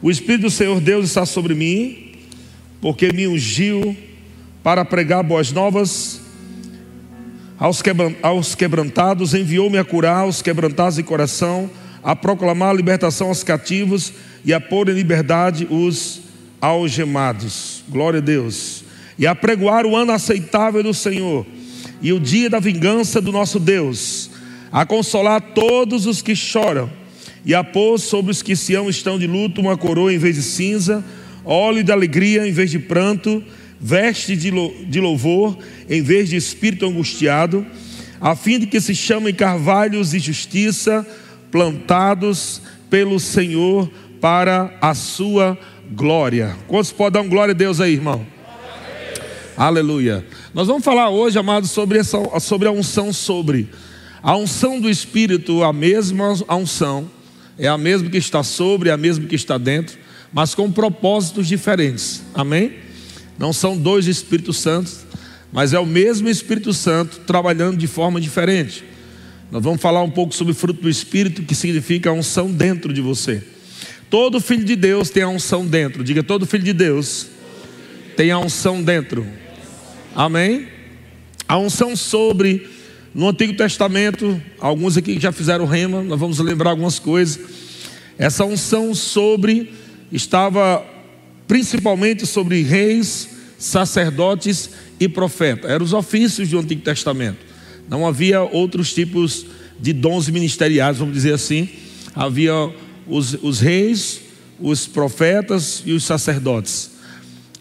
O Espírito do Senhor Deus está sobre mim, porque me ungiu para pregar boas novas aos quebrantados, enviou-me a curar os quebrantados de coração, a proclamar a libertação aos cativos e a pôr em liberdade os algemados. Glória a Deus. E a pregoar o ano aceitável do Senhor e o dia da vingança do nosso Deus, a consolar todos os que choram e a pôr sobre os que se amam estão de luto uma coroa em vez de cinza, óleo de alegria em vez de pranto, veste de louvor em vez de espírito angustiado, a fim de que se chamem carvalhos de justiça plantados pelo Senhor para a sua glória. Quantos podem dar um glória a Deus aí, irmão? Aleluia. Nós vamos falar hoje, amados, sobre, essa, sobre a unção sobre. A unção do Espírito, a mesma unção, é a mesma que está sobre, é a mesma que está dentro, mas com propósitos diferentes. Amém? Não são dois Espíritos Santos, mas é o mesmo Espírito Santo trabalhando de forma diferente. Nós vamos falar um pouco sobre fruto do Espírito, que significa a unção dentro de você. Todo filho de Deus tem a unção dentro. Diga, todo filho de Deus tem a unção dentro. Amém? A unção sobre, no Antigo Testamento, alguns aqui já fizeram rema, nós vamos lembrar algumas coisas. Essa unção sobre estava principalmente sobre reis, sacerdotes e profetas. Eram os ofícios do Antigo Testamento. Não havia outros tipos de dons ministeriais, vamos dizer assim. Havia os, os reis, os profetas e os sacerdotes.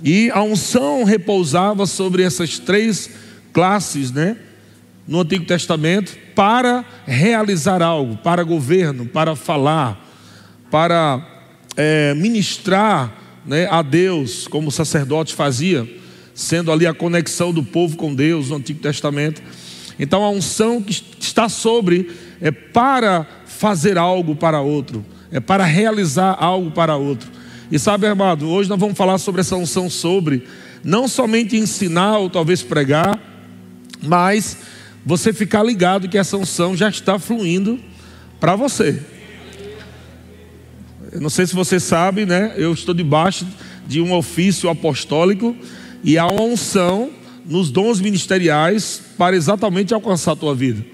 E a unção repousava sobre essas três classes, né? No Antigo Testamento, para realizar algo, para governo, para falar, para é, ministrar né, a Deus, como o sacerdote fazia, sendo ali a conexão do povo com Deus no Antigo Testamento. Então a unção que está sobre é para fazer algo para outro, é para realizar algo para outro. E sabe, amado, hoje nós vamos falar sobre essa unção sobre, não somente ensinar ou talvez pregar, mas você ficar ligado que essa unção já está fluindo para você. Eu não sei se você sabe, né? Eu estou debaixo de um ofício apostólico e há uma unção nos dons ministeriais para exatamente alcançar a tua vida.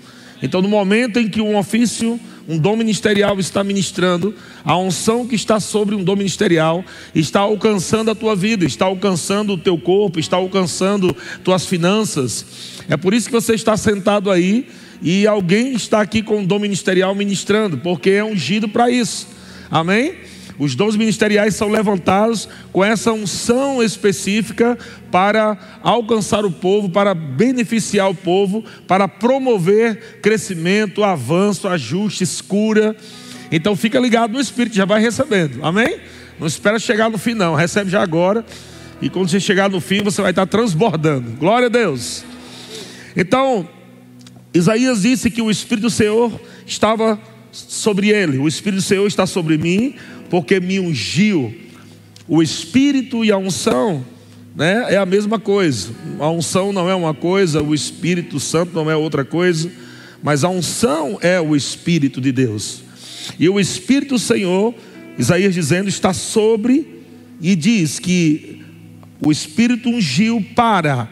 Então, no momento em que um ofício um dom ministerial está ministrando, a unção que está sobre um dom ministerial está alcançando a tua vida, está alcançando o teu corpo, está alcançando tuas finanças. É por isso que você está sentado aí e alguém está aqui com um dom ministerial ministrando, porque é ungido para isso. Amém? Os dons ministeriais são levantados com essa unção específica para alcançar o povo, para beneficiar o povo, para promover crescimento, avanço, ajuste, cura. Então fica ligado no Espírito, já vai recebendo. Amém? Não espera chegar no fim, não. Recebe já agora. E quando você chegar no fim, você vai estar transbordando. Glória a Deus. Então, Isaías disse que o Espírito do Senhor estava sobre ele. O Espírito do Senhor está sobre mim, porque me ungiu. O Espírito e a unção né, é a mesma coisa. A unção não é uma coisa, o Espírito Santo não é outra coisa, mas a unção é o Espírito de Deus. E o Espírito do Senhor, Isaías dizendo, está sobre e diz que o Espírito ungiu para,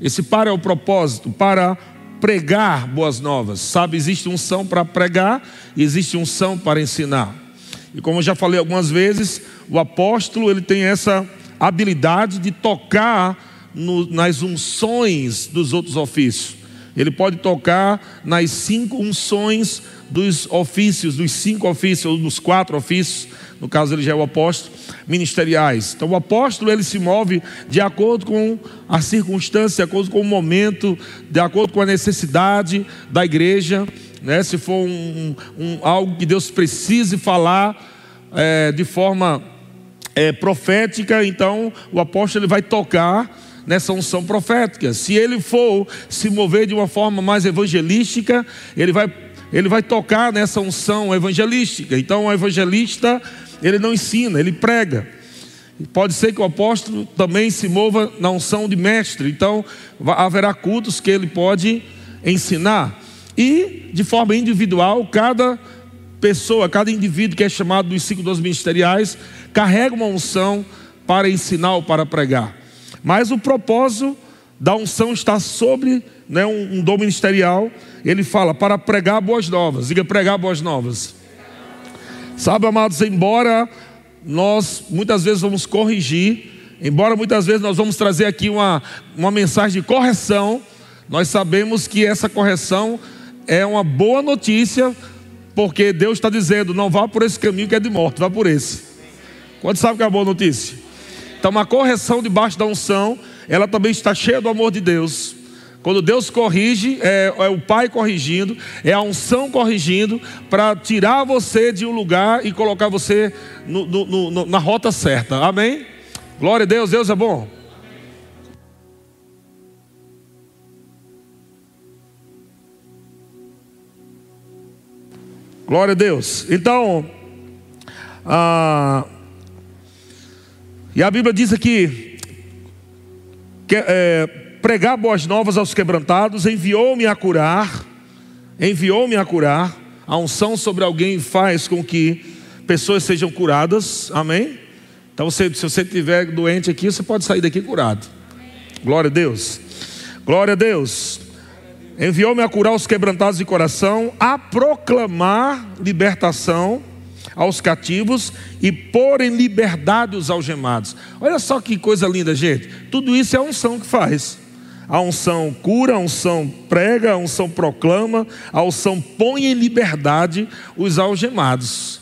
esse para é o propósito, para pregar boas novas. Sabe, existe unção para pregar existe unção para ensinar. E como eu já falei algumas vezes, o apóstolo ele tem essa habilidade de tocar no, nas unções dos outros ofícios. Ele pode tocar nas cinco unções dos ofícios, dos cinco ofícios, ou dos quatro ofícios, no caso ele já é o apóstolo, ministeriais. Então o apóstolo ele se move de acordo com a circunstância, de acordo com o momento, de acordo com a necessidade da igreja né? se for um, um, algo que Deus precise falar é, de forma é, profética, então o apóstolo ele vai tocar nessa unção profética. Se ele for se mover de uma forma mais evangelística, ele vai, ele vai tocar nessa unção evangelística. Então o evangelista, ele não ensina, ele prega. Pode ser que o apóstolo também se mova na unção de mestre, então haverá cultos que ele pode ensinar. E, de forma individual, cada pessoa, cada indivíduo que é chamado dos cinco dons ministeriais, carrega uma unção para ensinar ou para pregar. Mas o propósito da unção está sobre né, um, um dom ministerial. Ele fala para pregar boas novas. Diga pregar boas novas. Sabe, amados, embora nós muitas vezes vamos corrigir, embora muitas vezes nós vamos trazer aqui uma, uma mensagem de correção, nós sabemos que essa correção é uma boa notícia, porque Deus está dizendo: não vá por esse caminho que é de morte, vá por esse. Quanto sabe que é uma boa notícia? Então, uma correção debaixo da unção, ela também está cheia do amor de Deus. Quando Deus corrige, é, é, o Pai corrigindo, é a unção corrigindo, para tirar você de um lugar e colocar você no, no, no, na rota certa. Amém? Glória a Deus, Deus é bom. Glória a Deus. Então, ah, e a Bíblia diz aqui que é, pregar boas novas aos quebrantados, enviou-me a curar, enviou-me a curar. A unção sobre alguém faz com que pessoas sejam curadas, amém? Então, se, se você estiver doente aqui, você pode sair daqui curado. Glória a Deus. Glória a Deus. Enviou-me a curar os quebrantados de coração, a proclamar libertação aos cativos e pôr em liberdade os algemados. Olha só que coisa linda, gente. Tudo isso é a unção que faz. A unção cura, a unção prega, a unção proclama, a unção põe em liberdade os algemados.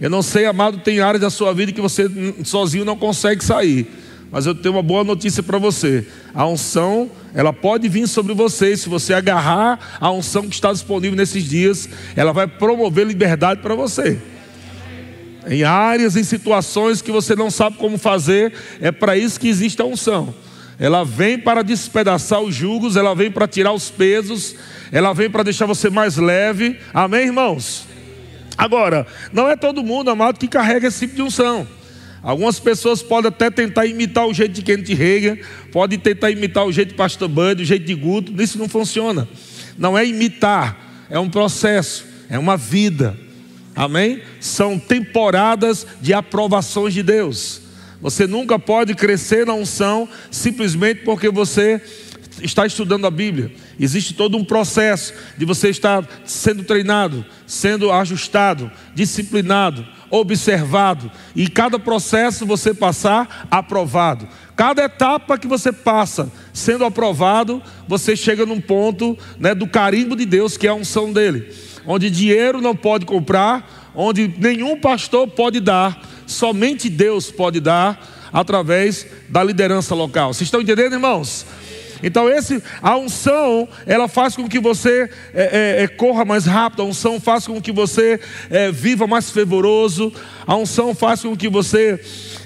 Eu não sei, amado, tem áreas da sua vida que você sozinho não consegue sair. Mas eu tenho uma boa notícia para você. A unção, ela pode vir sobre você. Se você agarrar a unção que está disponível nesses dias, ela vai promover liberdade para você. Em áreas, em situações que você não sabe como fazer, é para isso que existe a unção. Ela vem para despedaçar os jugos, ela vem para tirar os pesos, ela vem para deixar você mais leve. Amém, irmãos? Agora, não é todo mundo, amado, que carrega esse tipo de unção. Algumas pessoas podem até tentar imitar o jeito de Kenneth Reagan, podem tentar imitar o jeito de Pastor Bud, o jeito de Guto, isso não funciona. Não é imitar, é um processo, é uma vida. Amém? São temporadas de aprovações de Deus. Você nunca pode crescer na unção simplesmente porque você está estudando a Bíblia. Existe todo um processo de você estar sendo treinado, sendo ajustado, disciplinado, observado, e cada processo você passar aprovado. Cada etapa que você passa sendo aprovado, você chega num ponto né, do carimbo de Deus, que é a unção dele, onde dinheiro não pode comprar, onde nenhum pastor pode dar, somente Deus pode dar através da liderança local. Vocês estão entendendo, irmãos? Então esse, a unção, ela faz com que você é, é, é, corra mais rápido, a unção faz com que você é, viva mais fervoroso, a unção faz com que você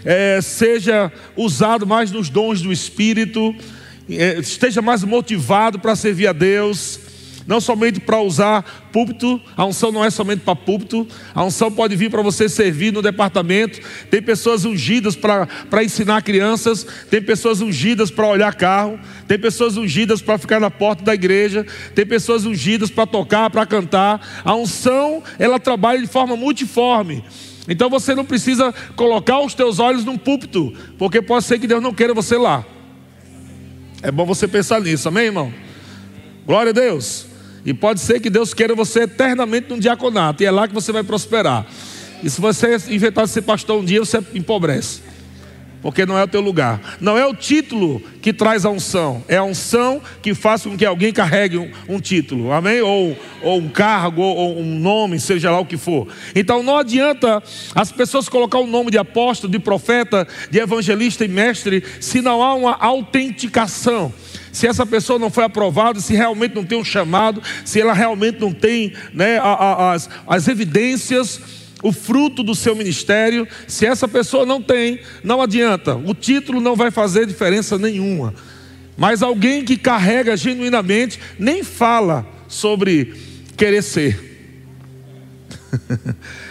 é, seja usado mais nos dons do Espírito, é, esteja mais motivado para servir a Deus não somente para usar púlpito, a unção não é somente para púlpito, a unção pode vir para você servir no departamento. Tem pessoas ungidas para ensinar crianças, tem pessoas ungidas para olhar carro, tem pessoas ungidas para ficar na porta da igreja, tem pessoas ungidas para tocar, para cantar. A unção, ela trabalha de forma multiforme. Então você não precisa colocar os teus olhos num púlpito, porque pode ser que Deus não queira você lá. É bom você pensar nisso, amém, irmão? Glória a Deus. E pode ser que Deus queira você eternamente num diaconato, e é lá que você vai prosperar. E se você inventar de ser pastor um dia, você empobrece. Porque não é o teu lugar. Não é o título que traz a unção. É a unção que faz com que alguém carregue um, um título. Amém? Ou, ou um cargo, ou, ou um nome, seja lá o que for. Então não adianta as pessoas colocar o nome de apóstolo, de profeta, de evangelista e mestre, se não há uma autenticação se essa pessoa não foi aprovada, se realmente não tem um chamado, se ela realmente não tem né, as, as evidências, o fruto do seu ministério, se essa pessoa não tem, não adianta, o título não vai fazer diferença nenhuma. Mas alguém que carrega genuinamente nem fala sobre querer ser.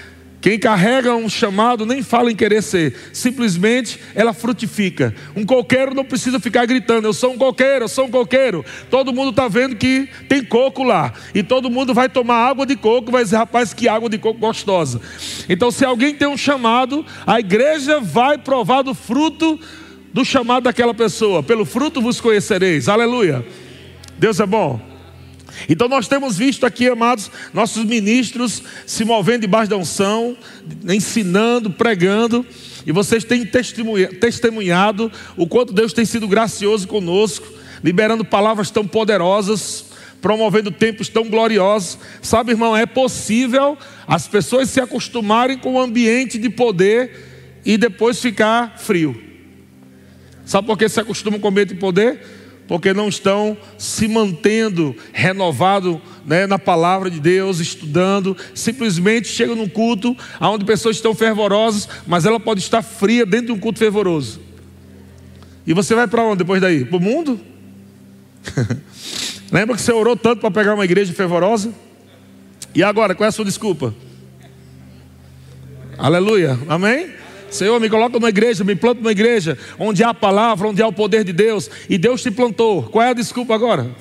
Quem carrega um chamado nem fala em querer ser, simplesmente ela frutifica. Um coqueiro não precisa ficar gritando: Eu sou um coqueiro, eu sou um coqueiro. Todo mundo está vendo que tem coco lá, e todo mundo vai tomar água de coco, vai dizer: Rapaz, que água de coco gostosa. Então, se alguém tem um chamado, a igreja vai provar do fruto do chamado daquela pessoa. Pelo fruto vos conhecereis. Aleluia. Deus é bom. Então nós temos visto aqui, amados, nossos ministros se movendo debaixo da unção, ensinando, pregando, e vocês têm testemunhado o quanto Deus tem sido gracioso conosco, liberando palavras tão poderosas, promovendo tempos tão gloriosos. Sabe, irmão, é possível as pessoas se acostumarem com o ambiente de poder e depois ficar frio. Sabe por que se acostumam com o ambiente de poder? Porque não estão se mantendo renovado né, na palavra de Deus, estudando, simplesmente chegam num culto onde pessoas estão fervorosas, mas ela pode estar fria dentro de um culto fervoroso. E você vai para onde depois daí? Para o mundo? Lembra que você orou tanto para pegar uma igreja fervorosa? E agora, qual é a sua desculpa? Aleluia, amém? Senhor, me coloca numa igreja, me planta numa igreja onde há a palavra, onde há o poder de Deus, e Deus te plantou. Qual é a desculpa agora?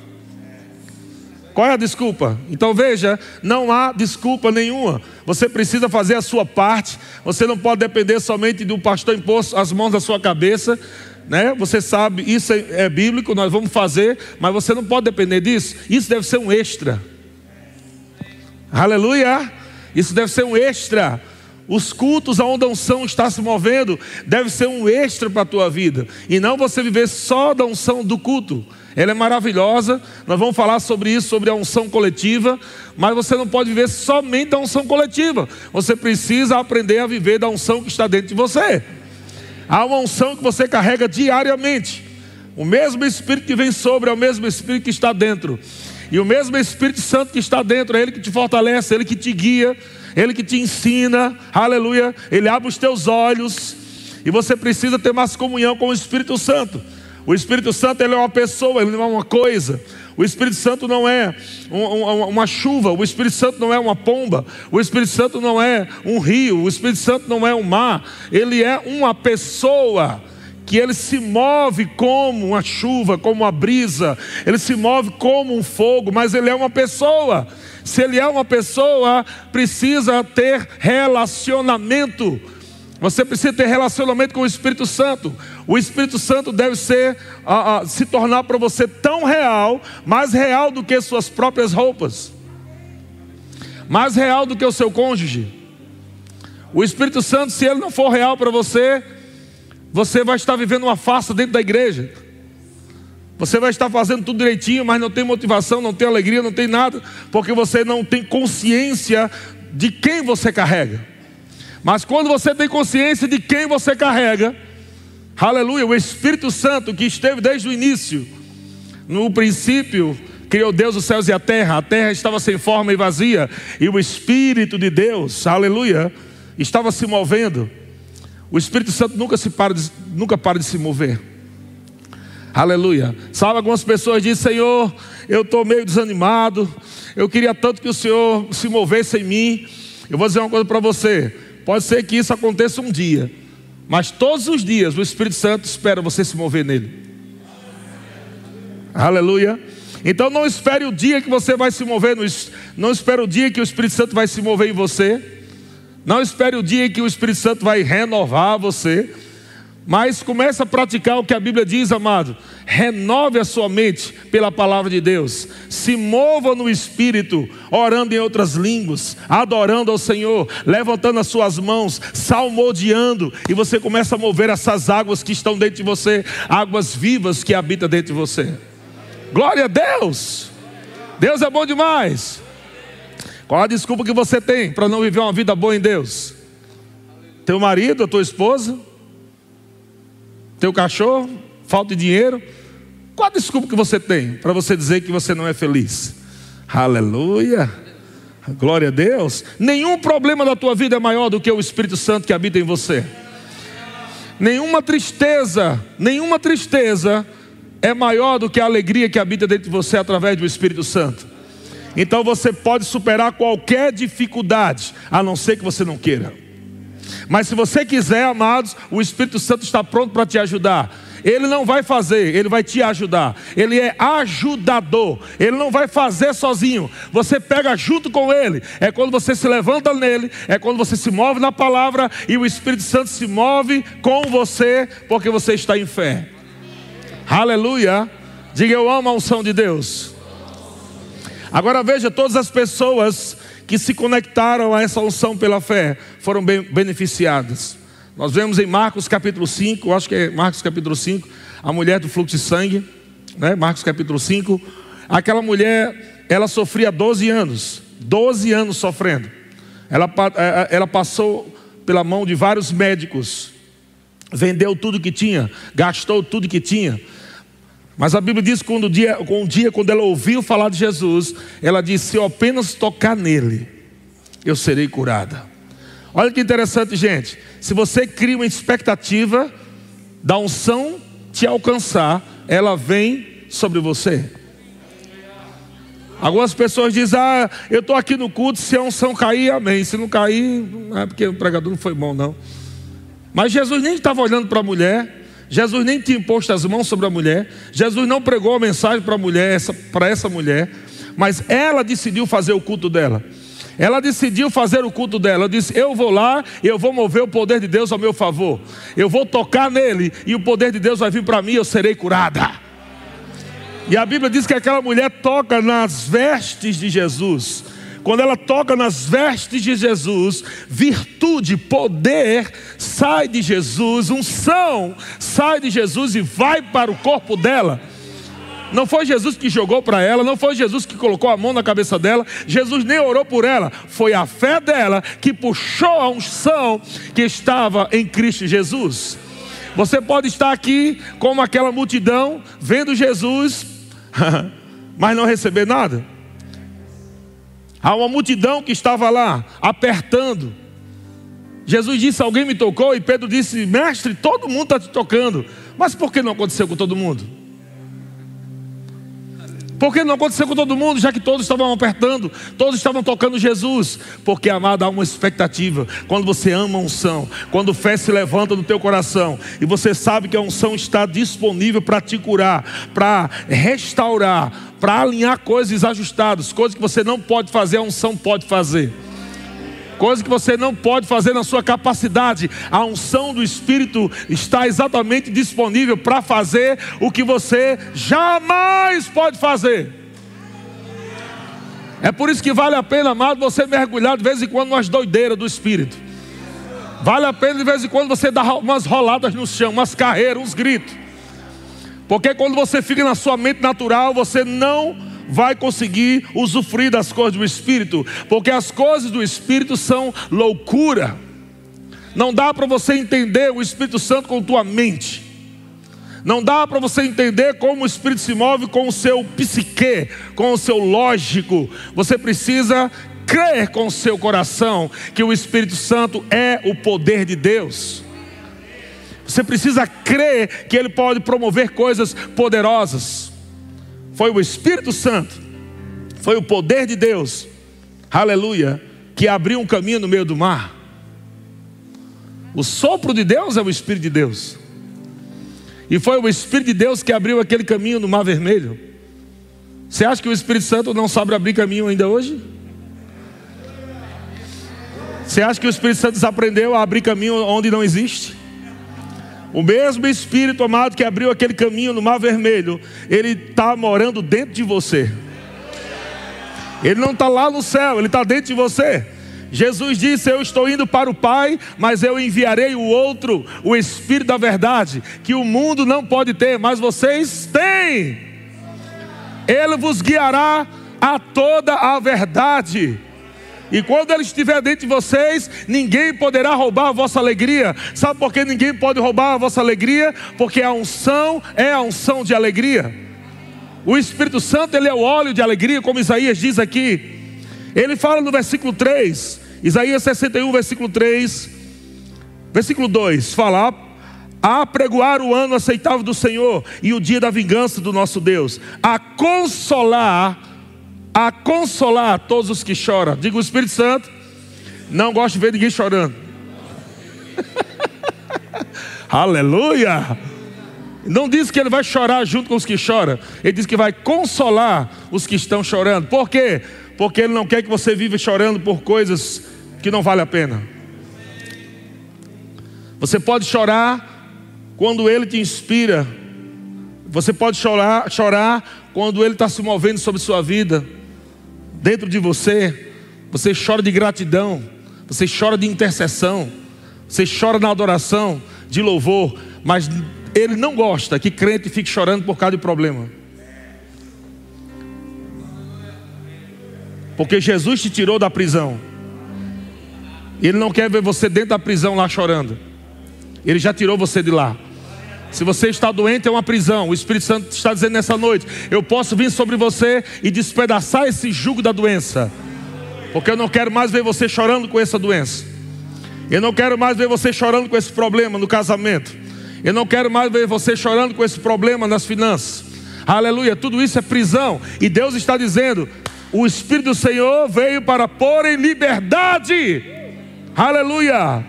Qual é a desculpa? Então veja, não há desculpa nenhuma. Você precisa fazer a sua parte. Você não pode depender somente do pastor impor as mãos da sua cabeça. Né? Você sabe, isso é, é bíblico, nós vamos fazer, mas você não pode depender disso. Isso deve ser um extra. Aleluia! Isso deve ser um extra. Os cultos aonde a unção está se movendo deve ser um extra para a tua vida e não você viver só da unção do culto. Ela é maravilhosa, nós vamos falar sobre isso, sobre a unção coletiva, mas você não pode viver somente da unção coletiva. Você precisa aprender a viver da unção que está dentro de você. Há uma unção que você carrega diariamente. O mesmo Espírito que vem sobre é o mesmo Espírito que está dentro. E o mesmo Espírito Santo que está dentro é Ele que te fortalece, é Ele que te guia ele que te ensina, aleluia, Ele abre os teus olhos, e você precisa ter mais comunhão com o Espírito Santo. O Espírito Santo ele é uma pessoa, ele não é uma coisa. O Espírito Santo não é uma chuva, o Espírito Santo não é uma pomba, o Espírito Santo não é um rio, o Espírito Santo não é um mar, ele é uma pessoa que ele se move como uma chuva, como uma brisa, ele se move como um fogo, mas ele é uma pessoa. Se ele é uma pessoa, precisa ter relacionamento. Você precisa ter relacionamento com o Espírito Santo. O Espírito Santo deve ser, se tornar para você tão real, mais real do que suas próprias roupas, mais real do que o seu cônjuge. O Espírito Santo, se ele não for real para você, você vai estar vivendo uma farsa dentro da igreja. Você vai estar fazendo tudo direitinho, mas não tem motivação, não tem alegria, não tem nada, porque você não tem consciência de quem você carrega. Mas quando você tem consciência de quem você carrega, aleluia, o Espírito Santo que esteve desde o início, no princípio, criou Deus os céus e a terra, a terra estava sem forma e vazia, e o Espírito de Deus, aleluia, estava se movendo. O Espírito Santo nunca, se para de, nunca para de se mover. Aleluia. Sabe, algumas pessoas dizem: Senhor, eu estou meio desanimado. Eu queria tanto que o Senhor se movesse em mim. Eu vou dizer uma coisa para você: pode ser que isso aconteça um dia, mas todos os dias o Espírito Santo espera você se mover nele. Aleluia. Então não espere o dia que você vai se mover, não espere o dia que o Espírito Santo vai se mover em você. Não espere o dia que o Espírito Santo vai renovar você. Mas comece a praticar o que a Bíblia diz, amado. Renove a sua mente pela palavra de Deus. Se mova no espírito, orando em outras línguas, adorando ao Senhor, levantando as suas mãos, salmodiando, e você começa a mover essas águas que estão dentro de você, águas vivas que habitam dentro de você. Glória a Deus! Deus é bom demais. Qual a desculpa que você tem para não viver uma vida boa em Deus? Teu marido, a tua esposa? Teu cachorro, falta de dinheiro. Qual a desculpa que você tem para você dizer que você não é feliz? Aleluia. Glória a Deus. Nenhum problema da tua vida é maior do que o Espírito Santo que habita em você. Nenhuma tristeza, nenhuma tristeza é maior do que a alegria que habita dentro de você através do Espírito Santo. Então você pode superar qualquer dificuldade, a não ser que você não queira. Mas se você quiser, amados, o Espírito Santo está pronto para te ajudar. Ele não vai fazer, ele vai te ajudar. Ele é ajudador. Ele não vai fazer sozinho. Você pega junto com ele. É quando você se levanta nele, é quando você se move na palavra e o Espírito Santo se move com você, porque você está em fé. Aleluia. Diga eu amo a unção de Deus. Agora veja todas as pessoas que se conectaram a essa unção pela fé foram beneficiadas. Nós vemos em Marcos capítulo 5, acho que é Marcos capítulo 5, a mulher do fluxo de sangue, né? Marcos capítulo 5. Aquela mulher, ela sofria 12 anos, 12 anos sofrendo. Ela, é, é, ela passou pela mão de vários médicos, vendeu tudo que tinha, gastou tudo que tinha. Mas a Bíblia diz que um dia, um dia, quando ela ouviu falar de Jesus, ela disse: Se eu apenas tocar nele, eu serei curada. Olha que interessante, gente. Se você cria uma expectativa da unção te alcançar, ela vem sobre você. Algumas pessoas dizem: Ah, eu estou aqui no culto, se a unção cair, amém. Se não cair, não é porque o pregador não foi bom, não. Mas Jesus nem estava olhando para a mulher. Jesus nem tinha imposto as mãos sobre a mulher. Jesus não pregou a mensagem para a mulher, para essa mulher. Mas ela decidiu fazer o culto dela. Ela decidiu fazer o culto dela. Ela disse: Eu vou lá e eu vou mover o poder de Deus ao meu favor. Eu vou tocar nele e o poder de Deus vai vir para mim eu serei curada. E a Bíblia diz que aquela mulher toca nas vestes de Jesus. Quando ela toca nas vestes de Jesus, virtude, poder sai de Jesus, unção sai de Jesus e vai para o corpo dela. Não foi Jesus que jogou para ela, não foi Jesus que colocou a mão na cabeça dela, Jesus nem orou por ela, foi a fé dela que puxou a unção que estava em Cristo Jesus. Você pode estar aqui como aquela multidão, vendo Jesus, mas não receber nada. Há uma multidão que estava lá, apertando. Jesus disse: Alguém me tocou? E Pedro disse: Mestre, todo mundo está te tocando. Mas por que não aconteceu com todo mundo? Por que não aconteceu com todo mundo, já que todos estavam apertando, todos estavam tocando Jesus? Porque, amado, há uma expectativa. Quando você ama a unção, quando fé se levanta no teu coração, e você sabe que a unção está disponível para te curar, para restaurar, para alinhar coisas desajustadas, coisas que você não pode fazer, a unção pode fazer coisa que você não pode fazer na sua capacidade. A unção do Espírito está exatamente disponível para fazer o que você jamais pode fazer. É por isso que vale a pena, amado, você mergulhar de vez em quando nas doideiras do Espírito. Vale a pena de vez em quando você dar umas roladas no chão, umas carreiras, uns gritos. Porque quando você fica na sua mente natural, você não vai conseguir usufruir das coisas do Espírito, porque as coisas do Espírito são loucura. Não dá para você entender o Espírito Santo com tua mente. Não dá para você entender como o Espírito se move com o seu psique, com o seu lógico. Você precisa crer com o seu coração que o Espírito Santo é o poder de Deus. Você precisa crer que ele pode promover coisas poderosas foi o Espírito Santo, foi o poder de Deus, aleluia, que abriu um caminho no meio do mar. O sopro de Deus é o Espírito de Deus. E foi o Espírito de Deus que abriu aquele caminho no Mar Vermelho. Você acha que o Espírito Santo não sabe abrir caminho ainda hoje? Você acha que o Espírito Santo desaprendeu a abrir caminho onde não existe? O mesmo Espírito amado que abriu aquele caminho no Mar Vermelho, ele está morando dentro de você. Ele não está lá no céu, ele está dentro de você. Jesus disse: Eu estou indo para o Pai, mas eu enviarei o outro, o Espírito da Verdade, que o mundo não pode ter, mas vocês têm. Ele vos guiará a toda a verdade. E quando ele estiver dentro de vocês, ninguém poderá roubar a vossa alegria. Sabe por que ninguém pode roubar a vossa alegria? Porque a unção é a unção de alegria. O Espírito Santo, ele é o óleo de alegria, como Isaías diz aqui. Ele fala no versículo 3, Isaías 61, versículo 3, versículo 2: fala a pregoar o ano aceitável do Senhor e o dia da vingança do nosso Deus, a consolar a consolar todos os que choram. Diga o Espírito Santo, não gosta de ver ninguém chorando. Aleluia! Não diz que ele vai chorar junto com os que choram, ele diz que vai consolar os que estão chorando. Por quê? Porque ele não quer que você viva chorando por coisas que não vale a pena. Você pode chorar quando ele te inspira. Você pode chorar, chorar quando ele está se movendo sobre sua vida, dentro de você. Você chora de gratidão, você chora de intercessão, você chora na adoração, de louvor, mas ele não gosta que crente fique chorando por causa de problema. Porque Jesus te tirou da prisão. Ele não quer ver você dentro da prisão lá chorando. Ele já tirou você de lá. Se você está doente, é uma prisão. O Espírito Santo está dizendo nessa noite: Eu posso vir sobre você e despedaçar esse jugo da doença. Porque eu não quero mais ver você chorando com essa doença. Eu não quero mais ver você chorando com esse problema no casamento. Eu não quero mais ver você chorando com esse problema nas finanças. Aleluia, tudo isso é prisão. E Deus está dizendo: o Espírito do Senhor veio para pôr em liberdade. Aleluia.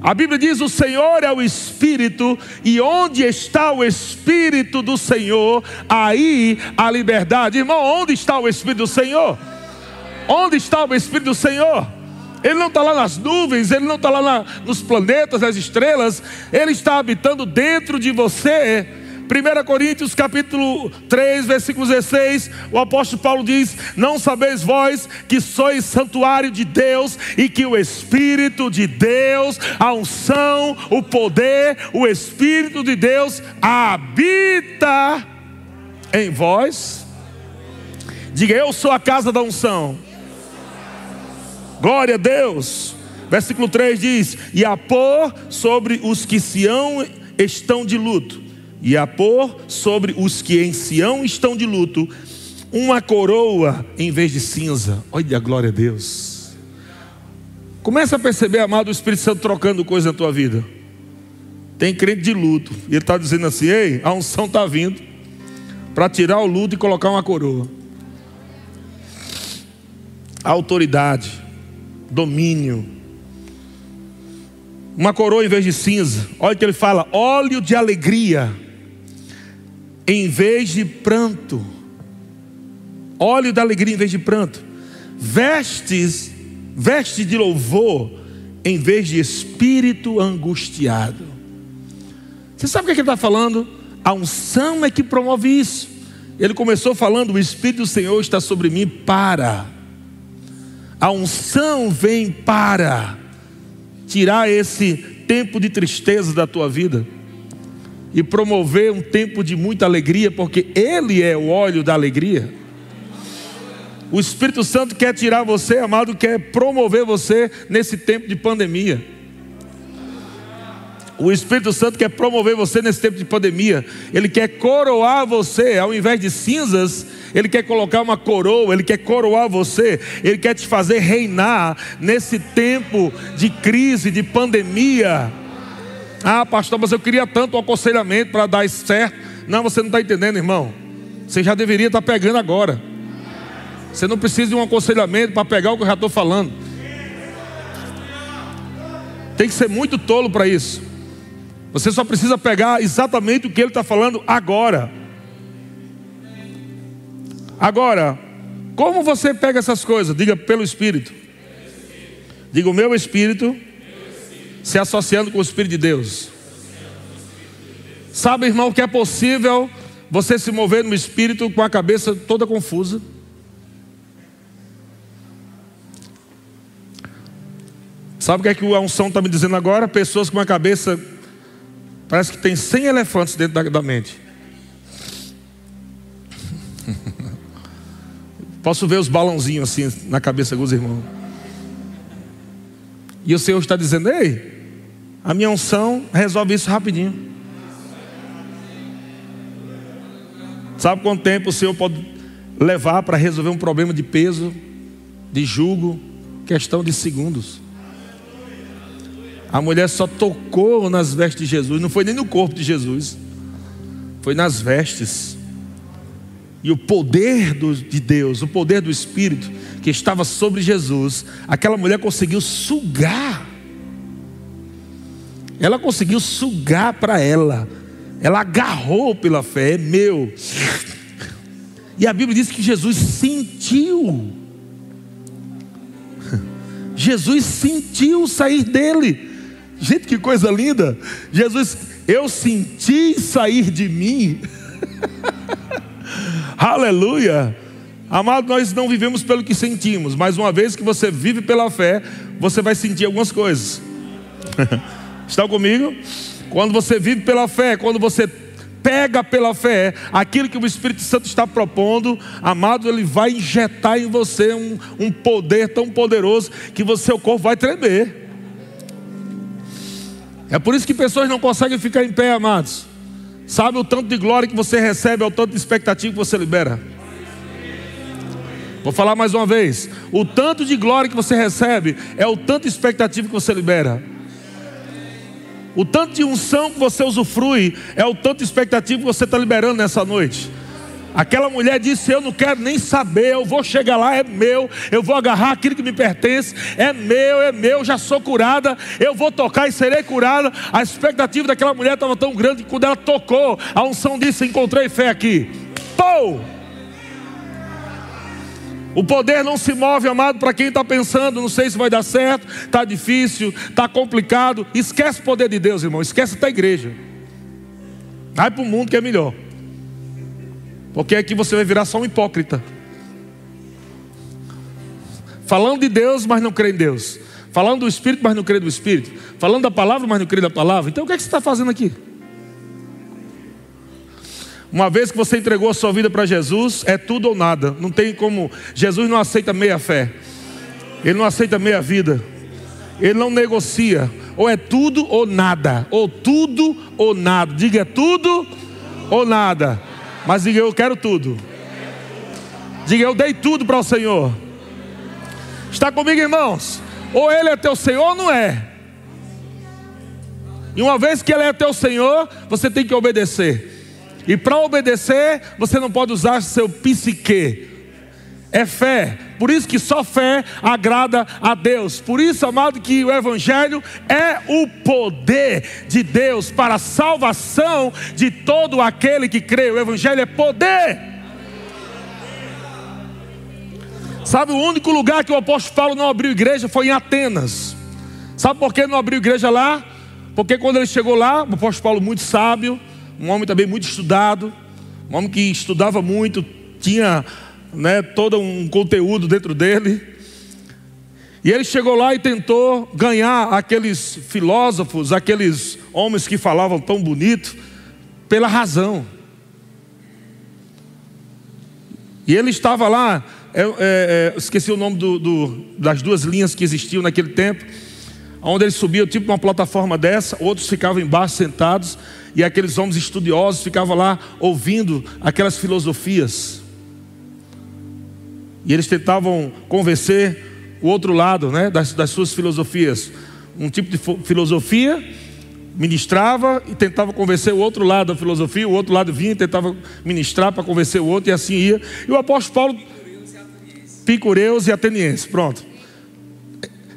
A Bíblia diz: o Senhor é o Espírito, e onde está o Espírito do Senhor, aí a liberdade. Irmão, onde está o Espírito do Senhor? Onde está o Espírito do Senhor? Ele não está lá nas nuvens, ele não está lá na, nos planetas, nas estrelas, ele está habitando dentro de você. 1 Coríntios capítulo 3, versículo 16, o apóstolo Paulo diz: Não sabeis vós que sois santuário de Deus e que o Espírito de Deus, a unção, o poder, o Espírito de Deus habita em vós? Diga, eu sou a casa da unção. Glória a Deus. Versículo 3 diz: E a pôr sobre os que Sião estão de luto, e a pôr sobre os que em Sião estão de luto, uma coroa em vez de cinza. Olha a glória a Deus. Começa a perceber, amado, o Espírito Santo trocando coisa na tua vida. Tem crente de luto, e ele está dizendo assim: Ei, a unção está vindo para tirar o luto e colocar uma coroa. Autoridade domínio. Uma coroa em vez de cinza. Olha o que ele fala: óleo de alegria em vez de pranto. Óleo de alegria em vez de pranto. Vestes, veste de louvor em vez de espírito angustiado. Você sabe o que, é que ele está falando? A unção é que promove isso. Ele começou falando: O Espírito do Senhor está sobre mim para a unção vem para tirar esse tempo de tristeza da tua vida e promover um tempo de muita alegria, porque Ele é o óleo da alegria. O Espírito Santo quer tirar você, amado, quer promover você nesse tempo de pandemia. O Espírito Santo quer promover você nesse tempo de pandemia. Ele quer coroar você, ao invés de cinzas, ele quer colocar uma coroa, Ele quer coroar você, Ele quer te fazer reinar nesse tempo de crise, de pandemia. Ah, pastor, mas eu queria tanto um aconselhamento para dar certo. Não, você não está entendendo, irmão. Você já deveria estar tá pegando agora. Você não precisa de um aconselhamento para pegar o que eu já estou falando. Tem que ser muito tolo para isso. Você só precisa pegar exatamente o que ele está falando agora. Agora, como você pega essas coisas? Diga pelo Espírito. Diga o meu Espírito se associando com o Espírito de Deus. Sabe, irmão, que é possível você se mover no Espírito com a cabeça toda confusa? Sabe o que é que a unção está me dizendo agora? Pessoas com a cabeça, parece que tem 100 elefantes dentro da, da mente. Posso ver os balãozinhos assim na cabeça dos irmãos. E o Senhor está dizendo: Ei, a minha unção resolve isso rapidinho. Sabe quanto tempo o Senhor pode levar para resolver um problema de peso, de jugo? Questão de segundos. A mulher só tocou nas vestes de Jesus, não foi nem no corpo de Jesus, foi nas vestes. e o poder do, de Deus, o poder do Espírito que estava sobre Jesus, aquela mulher conseguiu sugar. Ela conseguiu sugar para ela. Ela agarrou pela fé, é meu. E a Bíblia diz que Jesus sentiu. Jesus sentiu sair dele. Gente, que coisa linda. Jesus, eu senti sair de mim. Aleluia. Amado, nós não vivemos pelo que sentimos, mas uma vez que você vive pela fé, você vai sentir algumas coisas. Estão comigo? Quando você vive pela fé, quando você pega pela fé aquilo que o Espírito Santo está propondo, amado, ele vai injetar em você um, um poder tão poderoso que você, seu corpo vai tremer. É por isso que pessoas não conseguem ficar em pé, amados. Sabe o tanto de glória que você recebe, é o tanto de expectativa que você libera. Vou falar mais uma vez. O tanto de glória que você recebe é o tanto de expectativa que você libera. O tanto de unção que você usufrui é o tanto de expectativa que você está liberando nessa noite. Aquela mulher disse: Eu não quero nem saber, eu vou chegar lá, é meu, eu vou agarrar aquilo que me pertence, é meu, é meu, já sou curada, eu vou tocar e serei curada. A expectativa daquela mulher estava tão grande que quando ela tocou, a unção disse: Encontrei fé aqui. Pou! O poder não se move, amado, para quem está pensando, não sei se vai dar certo, está difícil, está complicado. Esquece o poder de Deus, irmão, esquece até a igreja. Vai para o mundo que é melhor. Porque aqui você vai virar só um hipócrita. Falando de Deus, mas não crê em Deus. Falando do Espírito, mas não crê no Espírito. Falando da palavra, mas não crê na palavra. Então o que, é que você está fazendo aqui? Uma vez que você entregou a sua vida para Jesus, é tudo ou nada. Não tem como. Jesus não aceita meia fé. Ele não aceita meia vida. Ele não negocia. Ou é tudo ou nada. Ou tudo ou nada. Diga é tudo ou nada. Mas diga eu quero tudo. Diga eu dei tudo para o Senhor. Está comigo, irmãos? Ou Ele é teu Senhor ou não é. E uma vez que Ele é teu Senhor, você tem que obedecer. E para obedecer, você não pode usar seu psique. É fé. Por isso que só fé agrada a Deus. Por isso, amado, que o Evangelho é o poder de Deus para a salvação de todo aquele que crê. O Evangelho é poder. Sabe, o único lugar que o apóstolo Paulo não abriu igreja foi em Atenas. Sabe por que não abriu igreja lá? Porque quando ele chegou lá, o apóstolo Paulo, muito sábio, um homem também muito estudado, um homem que estudava muito, tinha né, todo um conteúdo dentro dele. E ele chegou lá e tentou ganhar aqueles filósofos, aqueles homens que falavam tão bonito, pela razão. E ele estava lá, é, é, é, esqueci o nome do, do, das duas linhas que existiam naquele tempo, onde ele subia tipo uma plataforma dessa, outros ficavam embaixo sentados, e aqueles homens estudiosos ficavam lá ouvindo aquelas filosofias. E eles tentavam convencer o outro lado né, das, das suas filosofias. Um tipo de filosofia ministrava e tentava convencer o outro lado da filosofia, o outro lado vinha e tentava ministrar para convencer o outro, e assim ia. E o apóstolo Paulo, picureus e atenienses, pronto.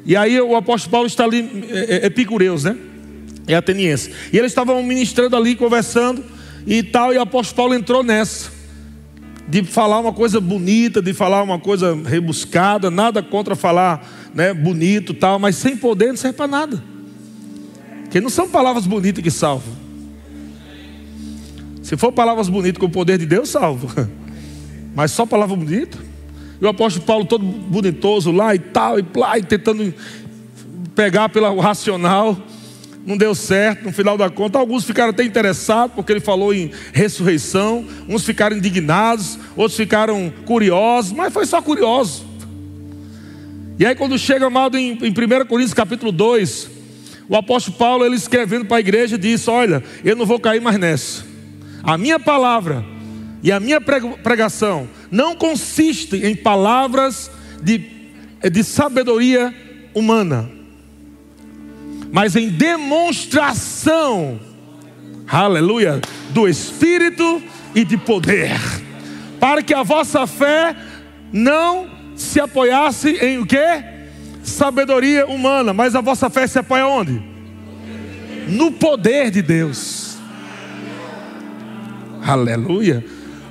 E aí o apóstolo Paulo está ali, é, é, é picureus, né? É ateniense. E eles estavam ministrando ali, conversando e tal, e o apóstolo Paulo entrou nessa. De falar uma coisa bonita, de falar uma coisa rebuscada, nada contra falar né, bonito tal, mas sem poder não serve para nada. Porque não são palavras bonitas que salvam. Se for palavras bonitas com o poder de Deus, salva. Mas só palavra bonita. E o apóstolo Paulo todo bonitoso lá e tal, e plá, e tentando pegar pelo racional não deu certo, no final da conta, alguns ficaram até interessados, porque ele falou em ressurreição, uns ficaram indignados, outros ficaram curiosos, mas foi só curioso. E aí, quando chega, amado, em, em 1 Coríntios capítulo 2, o apóstolo Paulo, ele escrevendo para a igreja, disse: Olha, eu não vou cair mais nessa. A minha palavra e a minha pregação não consiste em palavras de, de sabedoria humana mas em demonstração, aleluia, do Espírito e de poder. para que a vossa fé não se apoiasse em o quê? Sabedoria humana, mas a vossa fé se apoia onde? No poder de Deus. Aleluia.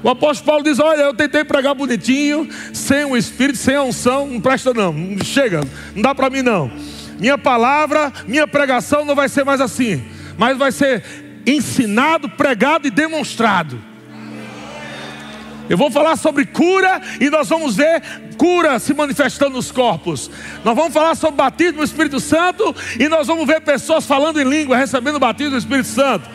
O apóstolo Paulo diz: Olha, eu tentei pregar bonitinho, sem o Espírito, sem a unção, não presta não, não chega, não dá para mim não. Minha palavra, minha pregação não vai ser mais assim, mas vai ser ensinado, pregado e demonstrado. Eu vou falar sobre cura e nós vamos ver cura se manifestando nos corpos. Nós vamos falar sobre batismo no Espírito Santo e nós vamos ver pessoas falando em língua, recebendo o batismo do Espírito Santo.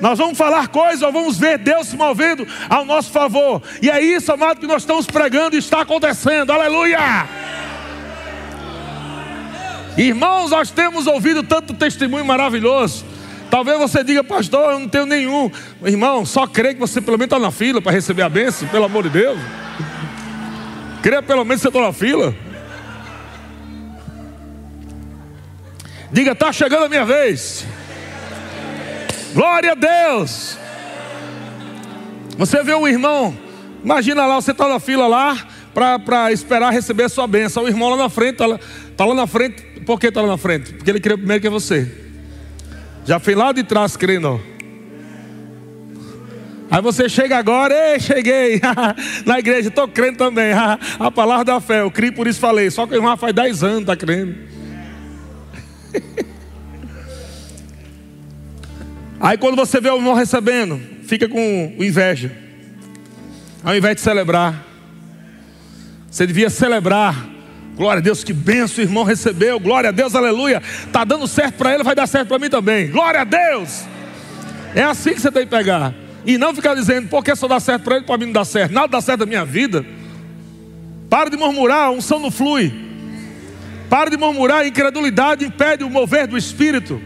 Nós vamos falar coisas, nós vamos ver Deus se movendo ao nosso favor. E é isso, amado, que nós estamos pregando e está acontecendo. Aleluia! Irmãos, nós temos ouvido tanto testemunho maravilhoso. Talvez você diga, pastor, eu não tenho nenhum. Irmão, só crê que você pelo menos está na fila para receber a bênção, pelo amor de Deus. Crê pelo menos que você está na fila. Diga, está chegando a minha vez. Glória a Deus. Você vê um irmão, imagina lá, você está na fila lá para esperar receber a sua bênção. O irmão lá na frente, está lá, tá lá na frente. Por que está lá na frente? Porque ele queria primeiro que você. Já foi lá de trás crendo. Aí você chega agora, ei, cheguei na igreja, estou crendo também. a palavra da fé, eu criei, por isso falei. Só que o irmão faz 10 anos está crendo. Aí quando você vê o irmão recebendo, fica com inveja. Ao invés de celebrar, você devia celebrar. Glória a Deus, que benção o irmão recebeu. Glória a Deus, aleluia. Está dando certo para ele, vai dar certo para mim também. Glória a Deus. É assim que você tem que pegar. E não ficar dizendo, porque só dá certo para ele, para mim não dá certo. Nada dá certo na minha vida. Para de murmurar, a unção não flui. Para de murmurar, incredulidade impede o mover do Espírito.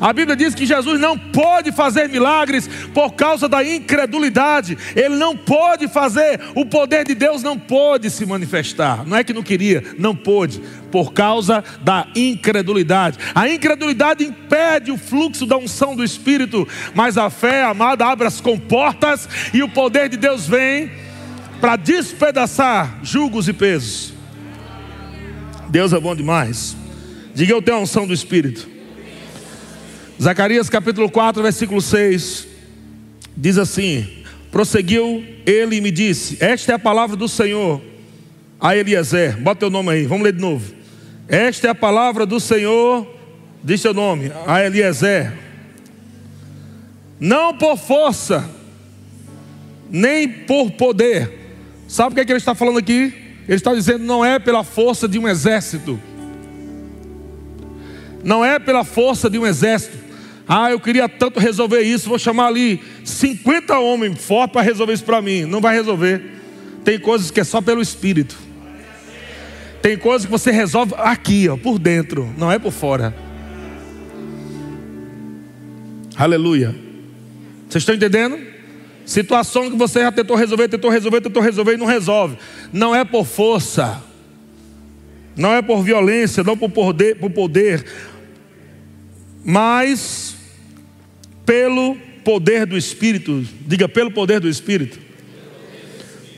A Bíblia diz que Jesus não pode fazer milagres por causa da incredulidade. Ele não pode fazer, o poder de Deus não pode se manifestar. Não é que não queria, não pôde, por causa da incredulidade. A incredulidade impede o fluxo da unção do Espírito, mas a fé, amada, abre as comportas e o poder de Deus vem para despedaçar julgos e pesos. Deus é bom demais. Diga eu tenho a unção do Espírito. Zacarias capítulo 4, versículo 6, diz assim: Prosseguiu ele e me disse: Esta é a palavra do Senhor a Eliezer. Bota teu nome aí, vamos ler de novo. Esta é a palavra do Senhor, diz teu nome, a Eliezer. Não por força, nem por poder. Sabe o que, é que ele está falando aqui? Ele está dizendo: não é pela força de um exército, não é pela força de um exército, ah, eu queria tanto resolver isso, vou chamar ali 50 homens fortes para resolver isso para mim. Não vai resolver. Tem coisas que é só pelo espírito. Tem coisas que você resolve aqui, ó, por dentro, não é por fora. Aleluia. Vocês estão entendendo? Situação que você já tentou resolver, tentou resolver, tentou resolver e não resolve. Não é por força. Não é por violência, não por poder, por poder mas pelo poder do Espírito. Diga, pelo poder do Espírito.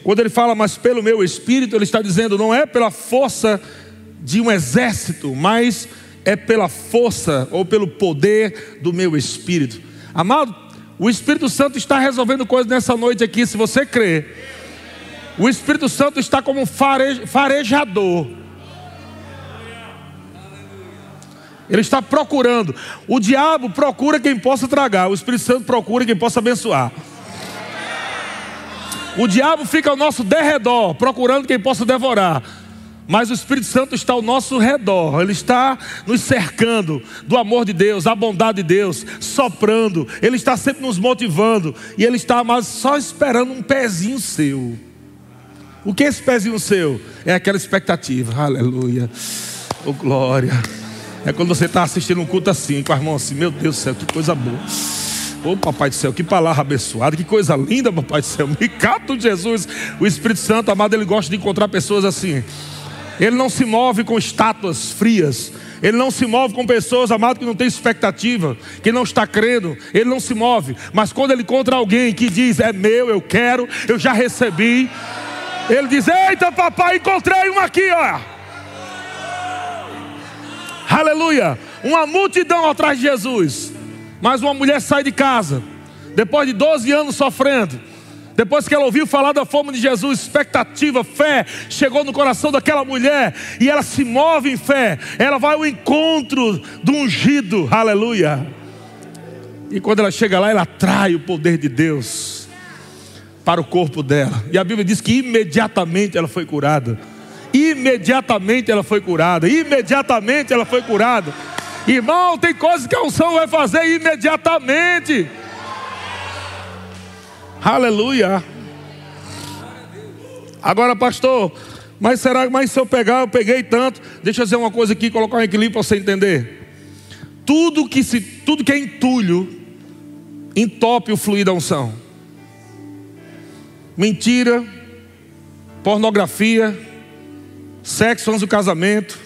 Quando ele fala, mas pelo meu Espírito, ele está dizendo, não é pela força de um exército, mas é pela força ou pelo poder do meu Espírito. Amado, o Espírito Santo está resolvendo coisas nessa noite aqui, se você crê. O Espírito Santo está como um farejador Ele está procurando. O diabo procura quem possa tragar, o Espírito Santo procura quem possa abençoar. O diabo fica ao nosso derredor, procurando quem possa devorar. Mas o Espírito Santo está ao nosso redor, ele está nos cercando do amor de Deus, da bondade de Deus, soprando, ele está sempre nos motivando, e ele está mas só esperando um pezinho seu. O que é esse pezinho seu? É aquela expectativa, aleluia, oh glória. É quando você está assistindo um culto assim, com as mãos assim, meu Deus do céu, que coisa boa. Ô oh, papai do céu, que palavra abençoada, que coisa linda, papai do céu. Me cato Jesus. O Espírito Santo, amado, ele gosta de encontrar pessoas assim. Ele não se move com estátuas frias. Ele não se move com pessoas, amado, que não tem expectativa, que não está crendo. Ele não se move. Mas quando ele encontra alguém que diz: É meu, eu quero, eu já recebi. Ele diz: Eita, papai, encontrei um aqui, ó. Aleluia. Uma multidão atrás de Jesus. Mas uma mulher sai de casa, depois de 12 anos sofrendo depois que ela ouviu falar da fome de Jesus, expectativa, fé, chegou no coração daquela mulher e ela se move em fé. Ela vai ao encontro do ungido, aleluia. E quando ela chega lá, ela atrai o poder de Deus para o corpo dela. E a Bíblia diz que imediatamente ela foi curada. Imediatamente ela foi curada. Imediatamente ela foi curada. Irmão, tem coisas que a unção vai fazer imediatamente. Aleluia. Agora, pastor, mas será que se eu pegar, eu peguei tanto? Deixa eu dizer uma coisa aqui, colocar um equilíbrio para você entender. Tudo que se, tudo que é entulho entope o fluir da unção. Mentira, pornografia, sexo antes do casamento,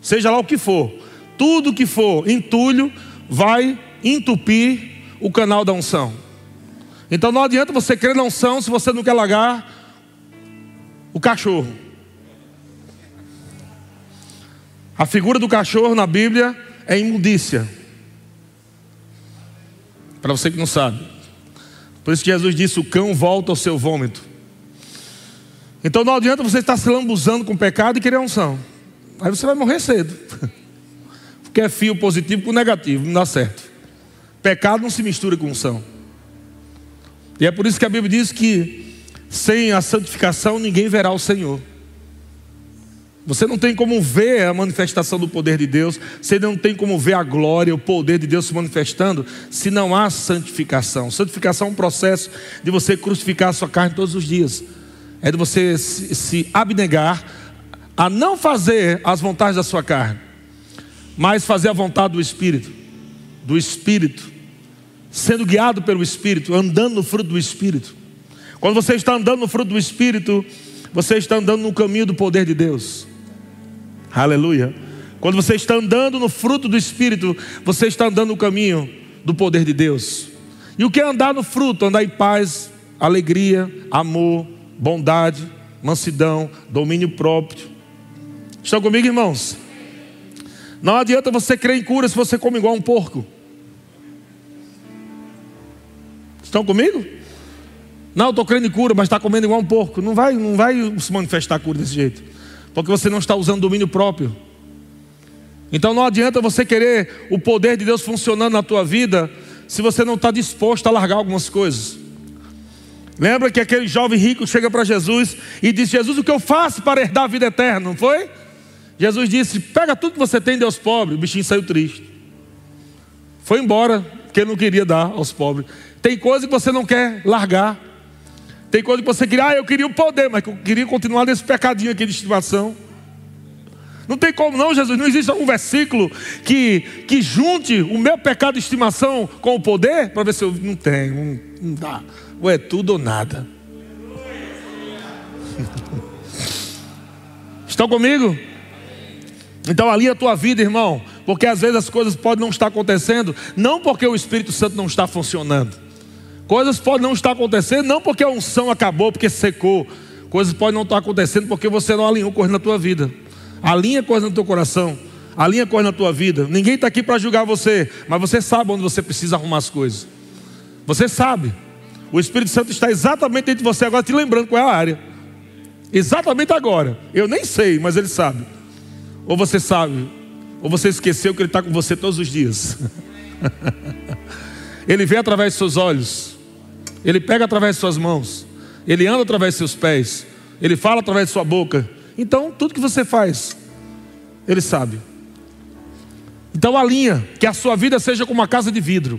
seja lá o que for. Tudo que for entulho vai entupir o canal da unção. Então não adianta você crer na unção se você não quer largar o cachorro. A figura do cachorro na Bíblia é imundícia. Para você que não sabe. Por isso Jesus disse: o cão volta ao seu vômito. Então não adianta você estar se lambuzando com pecado e querer unção. Aí você vai morrer cedo. Porque é fio positivo com negativo, não dá certo. Pecado não se mistura com unção. E é por isso que a Bíblia diz que sem a santificação ninguém verá o Senhor. Você não tem como ver a manifestação do poder de Deus, você não tem como ver a glória, o poder de Deus se manifestando, se não há santificação. Santificação é um processo de você crucificar a sua carne todos os dias, é de você se, abnegar a não fazer as vontades da sua carne, mas fazer a vontade do Espírito, do Espírito sendo guiado pelo Espírito, andando no fruto do Espírito. Quando você está andando no fruto do Espírito, você está andando no caminho do poder de Deus. Aleluia. Quando você está andando no fruto do Espírito, você está andando no caminho do poder de Deus. E o que é andar no fruto? Andar em paz, alegria, amor, bondade, mansidão, domínio próprio. Estão comigo, irmãos? Não adianta você crer em cura se você come igual um porco. Estão comigo? Não, estou crendo em cura, mas está comendo igual um porco. Não vai, não vai se manifestar cura desse jeito. Porque você não está usando domínio próprio. Então não adianta você querer o poder de Deus funcionando na tua vida se você não está disposto a largar algumas coisas. Lembra que aquele jovem rico chega para Jesus e diz: Jesus, o que eu faço para herdar a vida eterna? Não foi? Jesus disse: Pega tudo que você tem dê aos pobres. O bichinho saiu triste. Foi embora, porque não queria dar aos pobres. Tem coisa que você não quer largar. Tem coisa que você queria, ah, eu queria o poder, mas eu queria continuar nesse pecadinho aqui de estimação. Não tem como não, Jesus. Não existe algum versículo que, que junte o meu pecado de estimação com o poder? Para ver se eu. Não tem, não, não dá. Ou é tudo ou nada. Estão comigo? Então alinha a tua vida, irmão. Porque às vezes as coisas podem não estar acontecendo, não porque o Espírito Santo não está funcionando. Coisas podem não estar acontecendo, não porque a unção acabou, porque secou. Coisas podem não estar acontecendo porque você não alinhou coisa na tua vida. Alinha coisa no teu coração. Alinha coisa na tua vida. Ninguém está aqui para julgar você, mas você sabe onde você precisa arrumar as coisas. Você sabe. O Espírito Santo está exatamente dentro de você agora, te lembrando qual é a área. Exatamente agora. Eu nem sei, mas ele sabe. Ou você sabe, ou você esqueceu que ele está com você todos os dias. ele vê através dos seus olhos. Ele pega através de suas mãos, ele anda através de seus pés, ele fala através de sua boca. Então, tudo que você faz, ele sabe. Então, alinha que a sua vida seja como uma casa de vidro,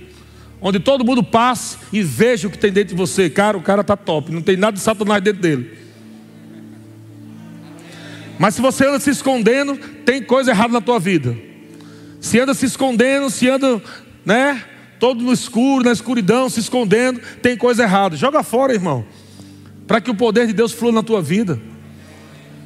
onde todo mundo passe e veja o que tem dentro de você. Cara, o cara está top, não tem nada de Satanás dentro dele. Mas se você anda se escondendo, tem coisa errada na tua vida. Se anda se escondendo, se anda, né? todo no escuro, na escuridão, se escondendo, tem coisa errada. Joga fora, irmão, para que o poder de Deus flua na tua vida.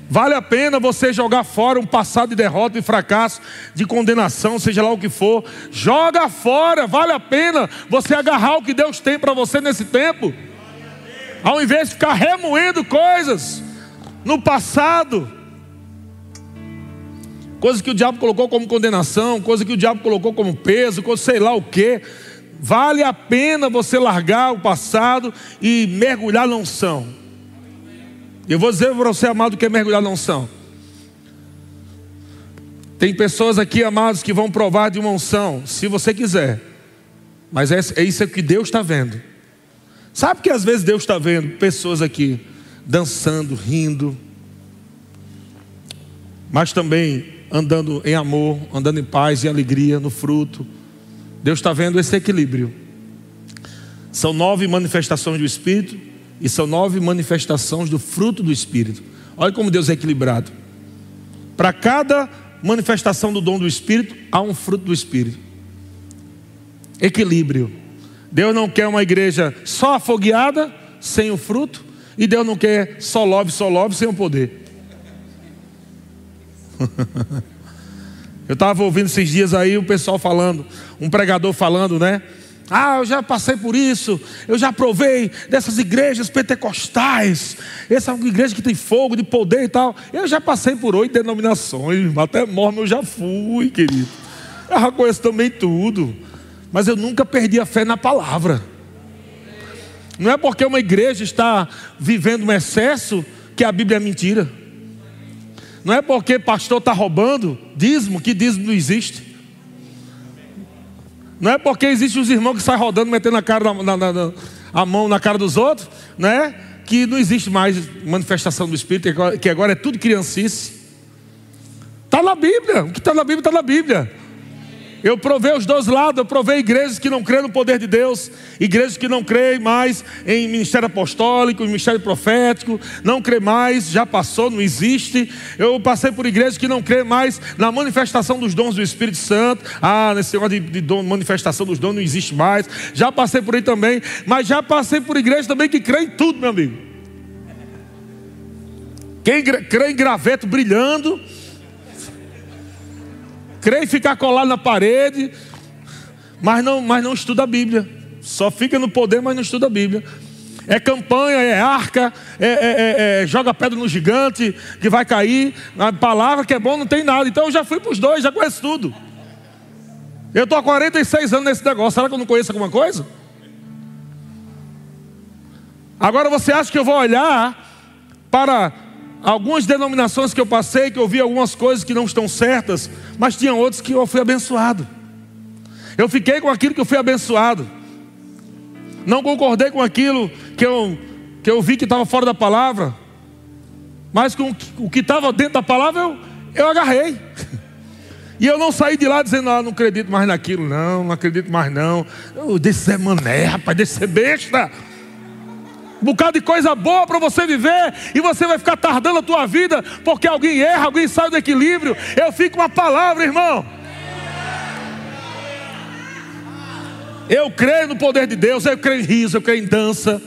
Vale a pena você jogar fora um passado de derrota e fracasso, de condenação, seja lá o que for. Joga fora, vale a pena você agarrar o que Deus tem para você nesse tempo. Ao invés de ficar remoendo coisas no passado, coisas que o diabo colocou como condenação, coisas que o diabo colocou como peso, coisa sei lá o que. Vale a pena você largar o passado e mergulhar na unção. Eu vou dizer para você, amado, que é mergulhar na unção. Tem pessoas aqui, amados, que vão provar de uma unção, se você quiser. Mas é, é isso que Deus está vendo. Sabe que às vezes Deus está vendo pessoas aqui dançando, rindo, mas também andando em amor, andando em paz e alegria, no fruto. Deus está vendo esse equilíbrio. São nove manifestações do Espírito e são nove manifestações do fruto do Espírito. Olha como Deus é equilibrado. Para cada manifestação do dom do Espírito, há um fruto do Espírito. Equilíbrio. Deus não quer uma igreja só afogueada, sem o fruto, e Deus não quer só love, só love, sem o poder. Eu estava ouvindo esses dias aí o pessoal falando, um pregador falando, né? Ah, eu já passei por isso, eu já provei dessas igrejas pentecostais, essa igreja que tem fogo, de poder e tal. Eu já passei por oito denominações, até morno eu já fui, querido. Eu já conheço também tudo, mas eu nunca perdi a fé na palavra. Não é porque uma igreja está vivendo um excesso que a Bíblia é mentira. Não é porque pastor está roubando dízimo que dízimo não existe. Não é porque existem os irmãos que saem rodando, metendo a, cara na, na, na, a mão na cara dos outros, né? que não existe mais manifestação do Espírito, que agora é tudo criancice. Está na Bíblia, o que está na Bíblia está na Bíblia. Eu provei os dois lados, eu provei igrejas que não creem no poder de Deus, igrejas que não creem mais em ministério apostólico, em ministério profético, não creem mais, já passou, não existe. Eu passei por igrejas que não creem mais na manifestação dos dons do Espírito Santo. Ah, nesse negócio de, de dom, manifestação dos dons não existe mais. Já passei por aí também, mas já passei por igrejas também que creem em tudo, meu amigo. Quem crê em graveto brilhando, crê em ficar colado na parede, mas não, mas não estuda a Bíblia. Só fica no poder, mas não estuda a Bíblia. É campanha, é arca, é, é, é, é joga pedra no gigante que vai cair. A palavra que é bom não tem nada. Então eu já fui para os dois, já conheço tudo. Eu estou há 46 anos nesse negócio. Será que eu não conheço alguma coisa? Agora você acha que eu vou olhar para algumas denominações que eu passei, que eu vi algumas coisas que não estão certas, mas tinha outras que eu fui abençoado. Eu fiquei com aquilo que eu fui abençoado. Não concordei com aquilo que eu, que eu vi que estava fora da palavra, mas com o que estava dentro da palavra eu, eu agarrei. E eu não saí de lá dizendo, ah, não acredito mais naquilo, não, não acredito mais não. Eu, desse é mané, rapaz, desse é besta um bocado de coisa boa para você viver, e você vai ficar tardando a tua vida, porque alguém erra, alguém sai do equilíbrio. Eu fico com a palavra, irmão. Eu creio no poder de Deus, eu creio em riso, eu creio em dança,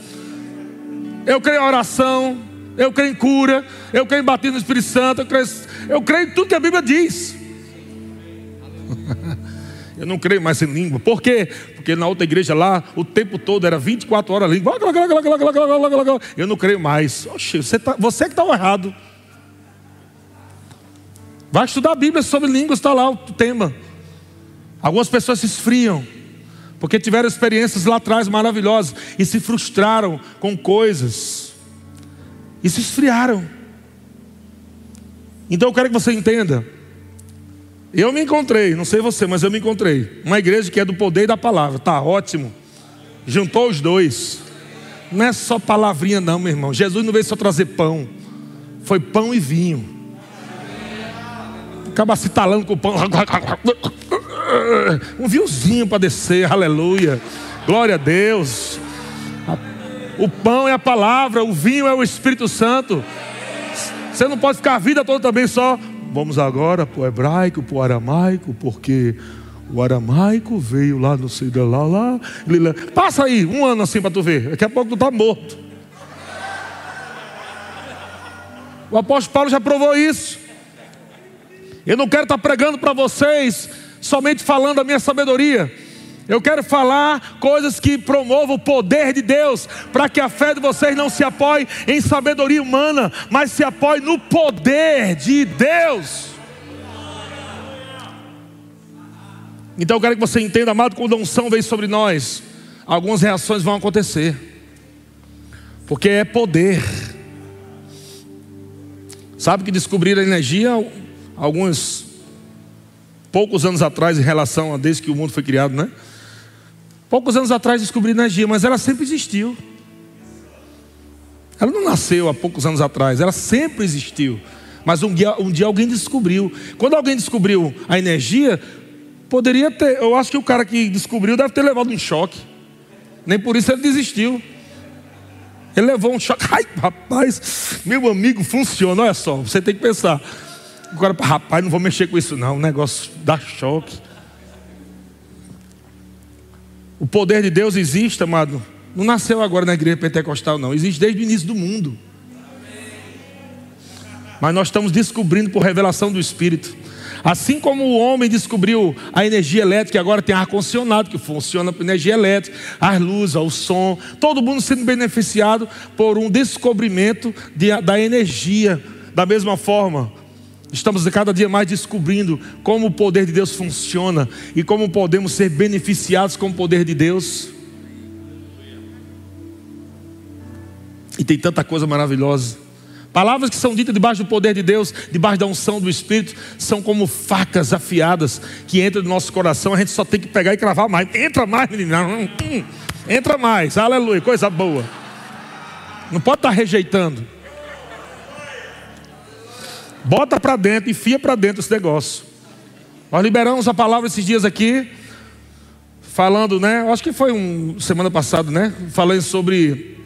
eu creio em oração, eu creio em cura, eu creio em batismo no Espírito Santo, eu creio, eu creio em tudo que a Bíblia diz. Eu não creio mais em língua. Por quê? Porque na outra igreja lá, o tempo todo era 24 horas língua. Eu não creio mais. Oxe, você, tá, você que está errado. Vai estudar a Bíblia sobre línguas, está lá o tema. Algumas pessoas se esfriam, porque tiveram experiências lá atrás maravilhosas e se frustraram com coisas, e se esfriaram. Então eu quero que você entenda eu me encontrei, não sei você, mas eu me encontrei. Uma igreja que é do poder e da palavra. Tá ótimo. Juntou os dois. Não é só palavrinha, não, meu irmão. Jesus não veio só trazer pão. Foi pão e vinho. Acaba se talando com o pão. Um vinhozinho para descer, aleluia. Glória a Deus. O pão é a palavra, o vinho é o Espírito Santo. Você não pode ficar a vida toda também só Vamos agora para o hebraico, para o aramaico, porque o aramaico veio lá no sei lá, lá. Passa aí um ano assim para tu ver. Daqui a pouco tu está morto. O apóstolo Paulo já provou isso. Eu não quero estar pregando para vocês somente falando a minha sabedoria. Eu quero falar coisas que promovam o poder de Deus, para que a fé de vocês não se apoie em sabedoria humana, mas se apoie no poder de Deus. Então eu quero que você entenda, amado, quando a unção vem sobre nós, algumas reações vão acontecer, porque é poder. Sabe que descobriram a energia alguns poucos anos atrás, em relação a desde que o mundo foi criado, né? Poucos anos atrás descobri energia, mas ela sempre existiu. Ela não nasceu há poucos anos atrás, ela sempre existiu. Mas um dia, um dia alguém descobriu. Quando alguém descobriu a energia, poderia ter. Eu acho que o cara que descobriu deve ter levado um choque. Nem por isso ele desistiu. Ele levou um choque. Ai, rapaz, meu amigo, funciona. Olha só, você tem que pensar. Agora, rapaz, não vou mexer com isso, não. O negócio dá choque. O poder de Deus existe, amado. Não nasceu agora na igreja pentecostal, não. Existe desde o início do mundo. Mas nós estamos descobrindo por revelação do Espírito. Assim como o homem descobriu a energia elétrica, agora tem ar-condicionado que funciona por energia elétrica, as luzes, o som, todo mundo sendo beneficiado por um descobrimento de, da energia. Da mesma forma, Estamos cada dia mais descobrindo como o poder de Deus funciona e como podemos ser beneficiados com o poder de Deus. E tem tanta coisa maravilhosa. Palavras que são ditas debaixo do poder de Deus, debaixo da unção do Espírito, são como facas afiadas que entram no nosso coração. A gente só tem que pegar e cravar mais. Entra mais, menina. Entra mais. Aleluia. Coisa boa. Não pode estar rejeitando. Bota para dentro, enfia para dentro esse negócio. Nós liberamos a palavra esses dias aqui, falando, né? Acho que foi um semana passada, né? Falando sobre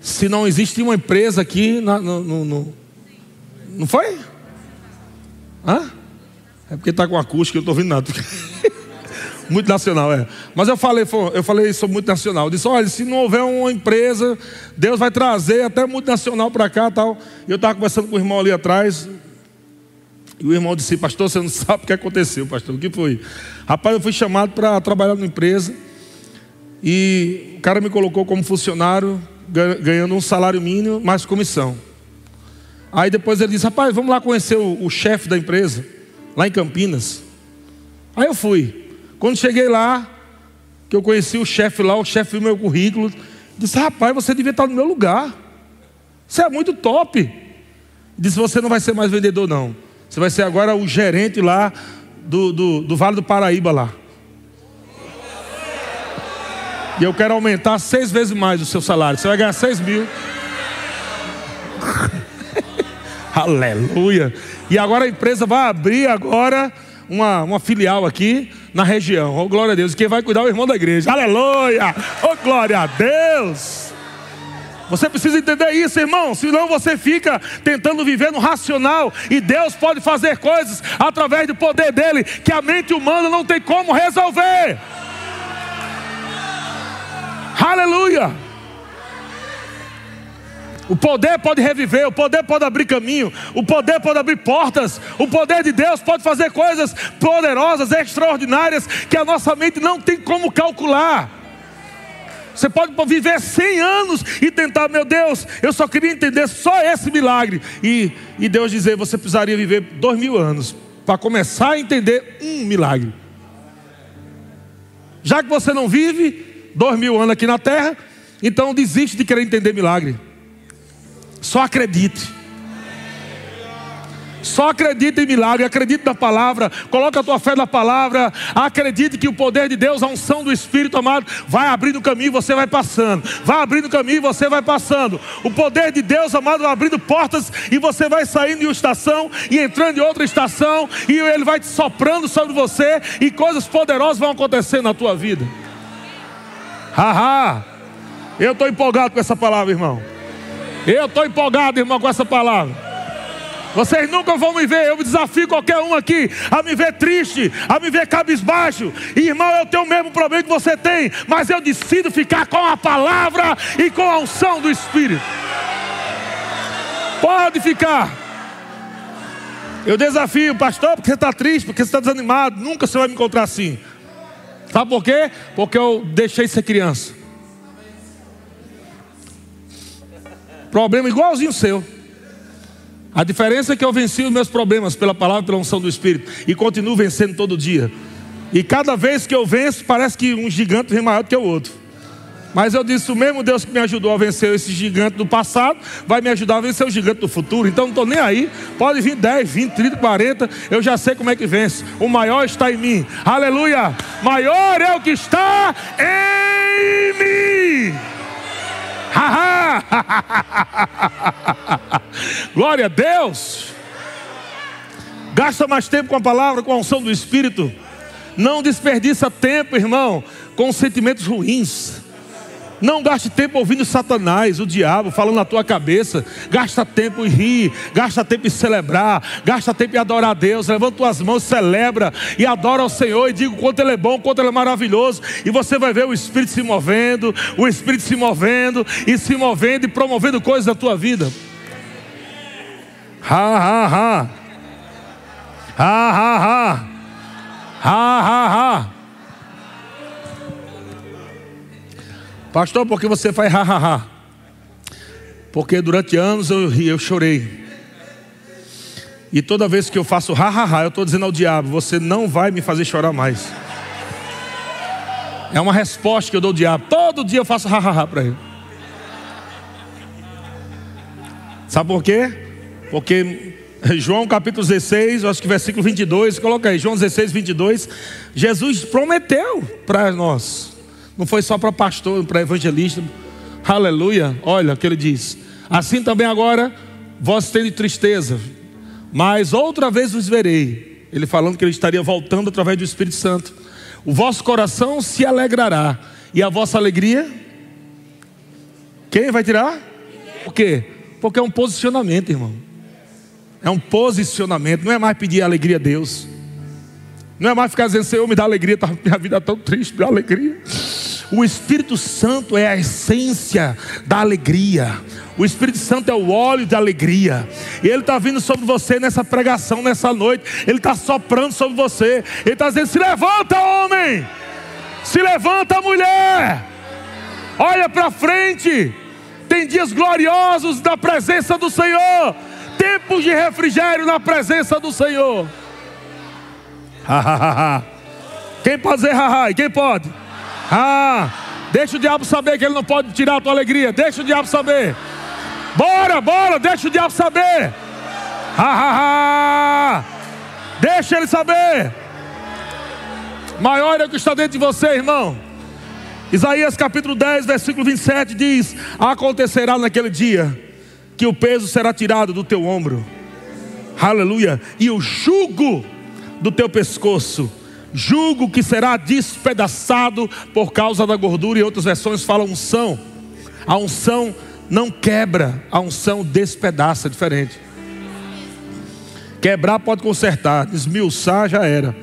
se não existe uma empresa aqui na, no, no, no, não foi? Hã? É porque está com acústica, eu não estou ouvindo nada. Multinacional, é. Mas eu falei, eu falei sobre multinacional. Eu disse, olha, se não houver uma empresa, Deus vai trazer até multinacional para cá tal. E eu estava conversando com o irmão ali atrás. E o irmão disse, pastor, você não sabe o que aconteceu, pastor. O que foi? Rapaz, eu fui chamado para trabalhar numa empresa. E o cara me colocou como funcionário, ganhando um salário mínimo, mais comissão. Aí depois ele disse, rapaz, vamos lá conhecer o, o chefe da empresa, lá em Campinas. Aí eu fui. Quando cheguei lá, que eu conheci o chefe lá, o chefe viu meu currículo, disse: Rapaz, você devia estar no meu lugar. Você é muito top. Disse: Você não vai ser mais vendedor, não. Você vai ser agora o gerente lá do, do, do Vale do Paraíba lá. E eu quero aumentar seis vezes mais o seu salário. Você vai ganhar seis mil. Aleluia. E agora a empresa vai abrir agora uma, uma filial aqui na região. Oh, glória a Deus. Quem vai cuidar é o irmão da igreja. Aleluia! Oh, glória a Deus! Você precisa entender isso, irmão. Senão você fica tentando viver no racional. E Deus pode fazer coisas através do poder dele que a mente humana não tem como resolver. Aleluia! O poder pode reviver, o poder pode abrir caminho, o poder pode abrir portas, o poder de Deus pode fazer coisas poderosas, extraordinárias, que a nossa mente não tem como calcular. Você pode viver 100 anos e tentar, meu Deus, eu só queria entender só esse milagre. E, e Deus dizer, você precisaria viver dois mil anos para começar a entender um milagre. Já que você não vive dois mil anos aqui na terra, então desiste de querer entender milagre. Só acredite. Só acredite em milagre, acredite na palavra, coloque a tua fé na palavra, acredite que o poder de Deus, a unção do Espírito amado, vai abrindo caminho e você vai passando, vai abrindo caminho e você vai passando. O poder de Deus, amado, vai abrindo portas e você vai saindo de uma estação e entrando em outra estação, e Ele vai te soprando sobre você, e coisas poderosas vão acontecer na tua vida. Haha, eu estou empolgado com essa palavra, irmão. Eu estou empolgado, irmão, com essa palavra. Vocês nunca vão me ver. Eu desafio qualquer um aqui a me ver triste, a me ver cabisbaixo. irmão, eu tenho o mesmo problema que você tem, mas eu decido ficar com a palavra e com a unção do Espírito. Pode ficar. Eu desafio, pastor, porque você está triste, porque você está desanimado. Nunca você vai me encontrar assim. Sabe por quê? Porque eu deixei ser criança. Problema igualzinho seu. A diferença é que eu venci os meus problemas pela palavra, pela unção do Espírito. E continuo vencendo todo dia. E cada vez que eu venço, parece que um gigante vem maior do que o outro. Mas eu disse: o mesmo Deus que me ajudou a vencer esse gigante do passado, vai me ajudar a vencer o gigante do futuro. Então não estou nem aí. Pode vir 10, 20, 30, 40. Eu já sei como é que vence. O maior está em mim. Aleluia. Maior é o que está em mim. Glória a Deus. Gasta mais tempo com a palavra, com a unção do Espírito. Não desperdiça tempo, irmão, com sentimentos ruins. Não gaste tempo ouvindo Satanás, o diabo, falando na tua cabeça. Gasta tempo em rir, gasta tempo em celebrar, gasta tempo em adorar a Deus. Levanta tuas mãos, celebra e adora ao Senhor e diga o quanto Ele é bom, quanto Ele é maravilhoso. E você vai ver o Espírito se movendo, o Espírito se movendo e se movendo e promovendo coisas na tua vida. Ha, ha, ha. Ha, ha, ha. Ha, ha, ha. Pastor, por que você faz ha, ha, ha? Porque durante anos eu ri, eu chorei. E toda vez que eu faço ha, ha, ha, eu estou dizendo ao diabo: Você não vai me fazer chorar mais. É uma resposta que eu dou ao diabo. Todo dia eu faço ha, ha, ha para ele. Sabe por quê? Porque João capítulo 16, acho que versículo 22, coloca aí, João 16, 22. Jesus prometeu para nós, não foi só para pastor, para evangelista, aleluia. Olha o que ele diz: Assim também agora, vós tende tristeza, mas outra vez vos verei. Ele falando que ele estaria voltando através do Espírito Santo. O vosso coração se alegrará, e a vossa alegria, quem vai tirar? Por quê? Porque é um posicionamento, irmão. É um posicionamento, não é mais pedir alegria a Deus. Não é mais ficar dizendo, Senhor, me dá alegria, tá, minha vida é tão triste, me dá alegria. O Espírito Santo é a essência da alegria. O Espírito Santo é o óleo da alegria. Ele está vindo sobre você nessa pregação, nessa noite. Ele está soprando sobre você. Ele está dizendo: se levanta, homem. Se levanta, mulher. Olha para frente. Tem dias gloriosos da presença do Senhor tempos de refrigério na presença do Senhor. Quem pode dizer haha? Quem pode? Ah, deixa o diabo saber que ele não pode tirar a tua alegria. Deixa o diabo saber. Bora, bora, deixa o diabo saber. Ha, Deixa ele saber. Maior é o que está dentro de você, irmão. Isaías capítulo 10, versículo 27 diz: Acontecerá naquele dia que o peso será tirado do teu ombro, aleluia, e o jugo do teu pescoço, jugo que será despedaçado por causa da gordura, e outras versões falam unção, a unção não quebra, a unção despedaça, é diferente. Quebrar pode consertar, desmiuçar já era.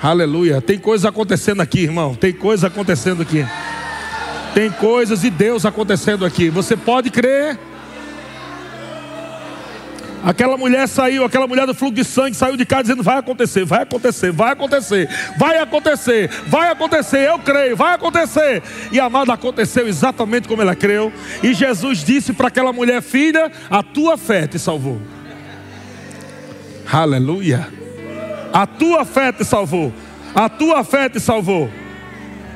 Aleluia. Tem coisa acontecendo aqui, irmão. Tem coisa acontecendo aqui. Tem coisas de Deus acontecendo aqui. Você pode crer. Aquela mulher saiu, aquela mulher do fluxo de sangue saiu de casa dizendo: vai acontecer, vai acontecer, vai acontecer, vai acontecer, vai acontecer, eu creio, vai acontecer. E a amada aconteceu exatamente como ela creu. E Jesus disse para aquela mulher: Filha, a tua fé te salvou. Aleluia. A tua fé te salvou. A tua fé te salvou.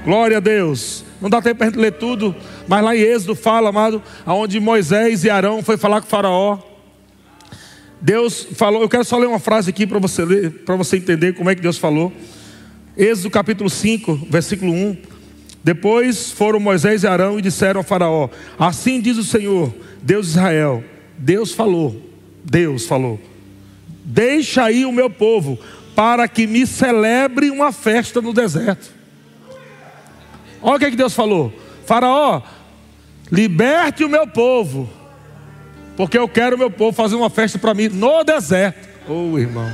Glória a Deus. Não dá tempo para a gente ler tudo, mas lá em Êxodo fala, amado, aonde Moisés e Arão foi falar com o faraó. Deus falou, eu quero só ler uma frase aqui para você ler, para você entender como é que Deus falou. Êxodo capítulo 5, versículo 1. Depois foram Moisés e Arão e disseram ao faraó: Assim diz o Senhor, Deus de Israel. Deus falou, Deus falou: Deixa aí o meu povo, para que me celebre uma festa no deserto. Olha o que, é que Deus falou: Faraó, liberte o meu povo, porque eu quero meu povo fazer uma festa para mim no deserto. Oh, irmão.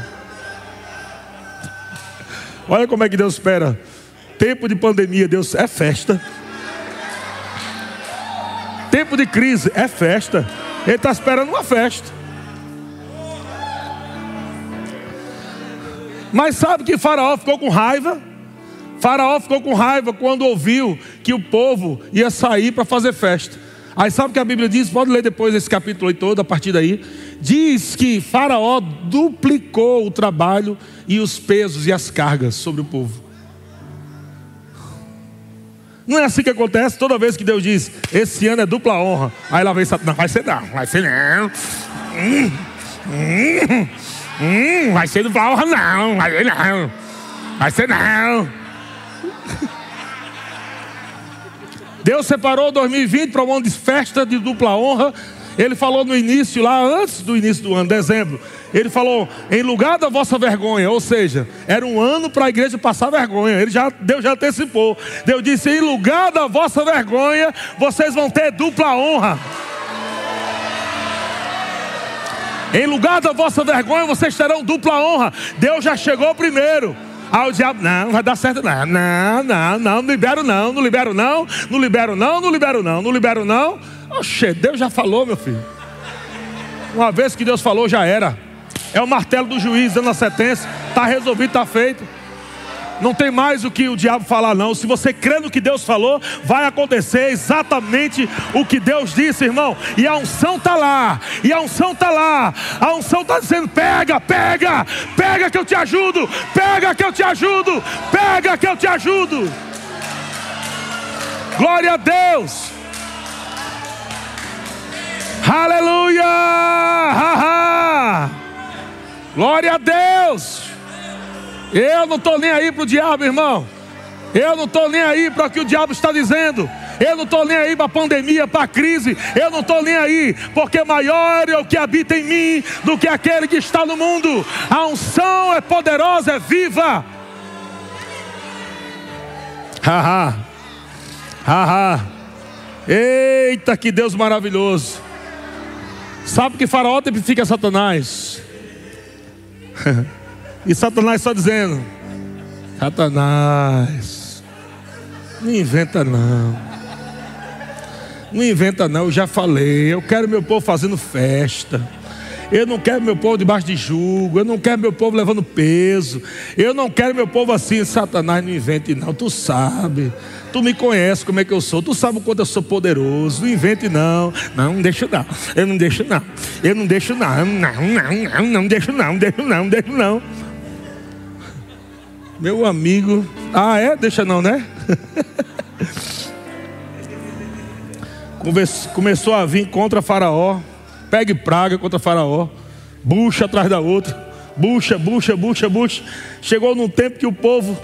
Olha como é que Deus espera. Tempo de pandemia, Deus é festa. Tempo de crise é festa. Ele está esperando uma festa. Mas sabe que Faraó ficou com raiva? Faraó ficou com raiva quando ouviu que o povo ia sair para fazer festa. Aí sabe o que a Bíblia diz? Pode ler depois esse capítulo aí todo, a partir daí. Diz que Faraó duplicou o trabalho e os pesos e as cargas sobre o povo. Não é assim que acontece toda vez que Deus diz: Esse ano é dupla honra. Aí lá vem Satanás: Vai ser não, vai ser não. Hum, hum, hum, vai ser dupla honra, não. Vai ser não. Vai ser não. Deus separou 2020 para um ano de festa de dupla honra. Ele falou no início, lá antes do início do ano, dezembro. Ele falou, em lugar da vossa vergonha, ou seja, era um ano para a igreja passar vergonha. Ele já, Deus já antecipou. Deus disse: em lugar da vossa vergonha, vocês vão ter dupla honra. Em lugar da vossa vergonha, vocês terão dupla honra. Deus já chegou primeiro. Aí o diabo, não, não vai dar certo, não, não, não, não, não libero não, não libero não, não libero não, não libero não, não libero não. Oxe, Deus já falou, meu filho. Uma vez que Deus falou, já era. É o martelo do juiz dando a sentença, está resolvido, está feito. Não tem mais o que o diabo falar, não. Se você crê no que Deus falou, vai acontecer exatamente o que Deus disse, irmão. E a unção está lá, e a unção está lá. A unção está dizendo: pega, pega, pega que eu te ajudo, pega que eu te ajudo, pega que eu te ajudo. Glória a Deus. Aleluia! Ha, ha. Glória a Deus. Eu não estou nem aí para o diabo, irmão. Eu não estou nem aí para o que o diabo está dizendo. Eu não estou nem aí para a pandemia, para a crise. Eu não estou nem aí, porque maior é o que habita em mim do que aquele que está no mundo. A unção é poderosa, é viva. Haha, haha. Eita, que Deus maravilhoso. Sabe que Faraó tipifica Satanás? E Satanás só dizendo: Satanás, não inventa não. Não inventa não, eu já falei. Eu quero meu povo fazendo festa. Eu não quero meu povo debaixo de jugo. Eu não quero meu povo levando peso. Eu não quero meu povo assim. Satanás não invente, não. Tu sabe. Tu me conhece como é que eu sou. Tu sabe o quanto eu sou poderoso. Não invente, não. Não, não deixa não. Eu não deixo, não. Eu não deixo, não. Não, não, não. Não deixo, não. Não deixo, não. Não deixo, não. Meu amigo. Ah, é? Deixa não, né? Começou a vir contra Faraó. Pegue praga contra Faraó. Bucha atrás da outra. Bucha, bucha, bucha, bucha. Chegou num tempo que o povo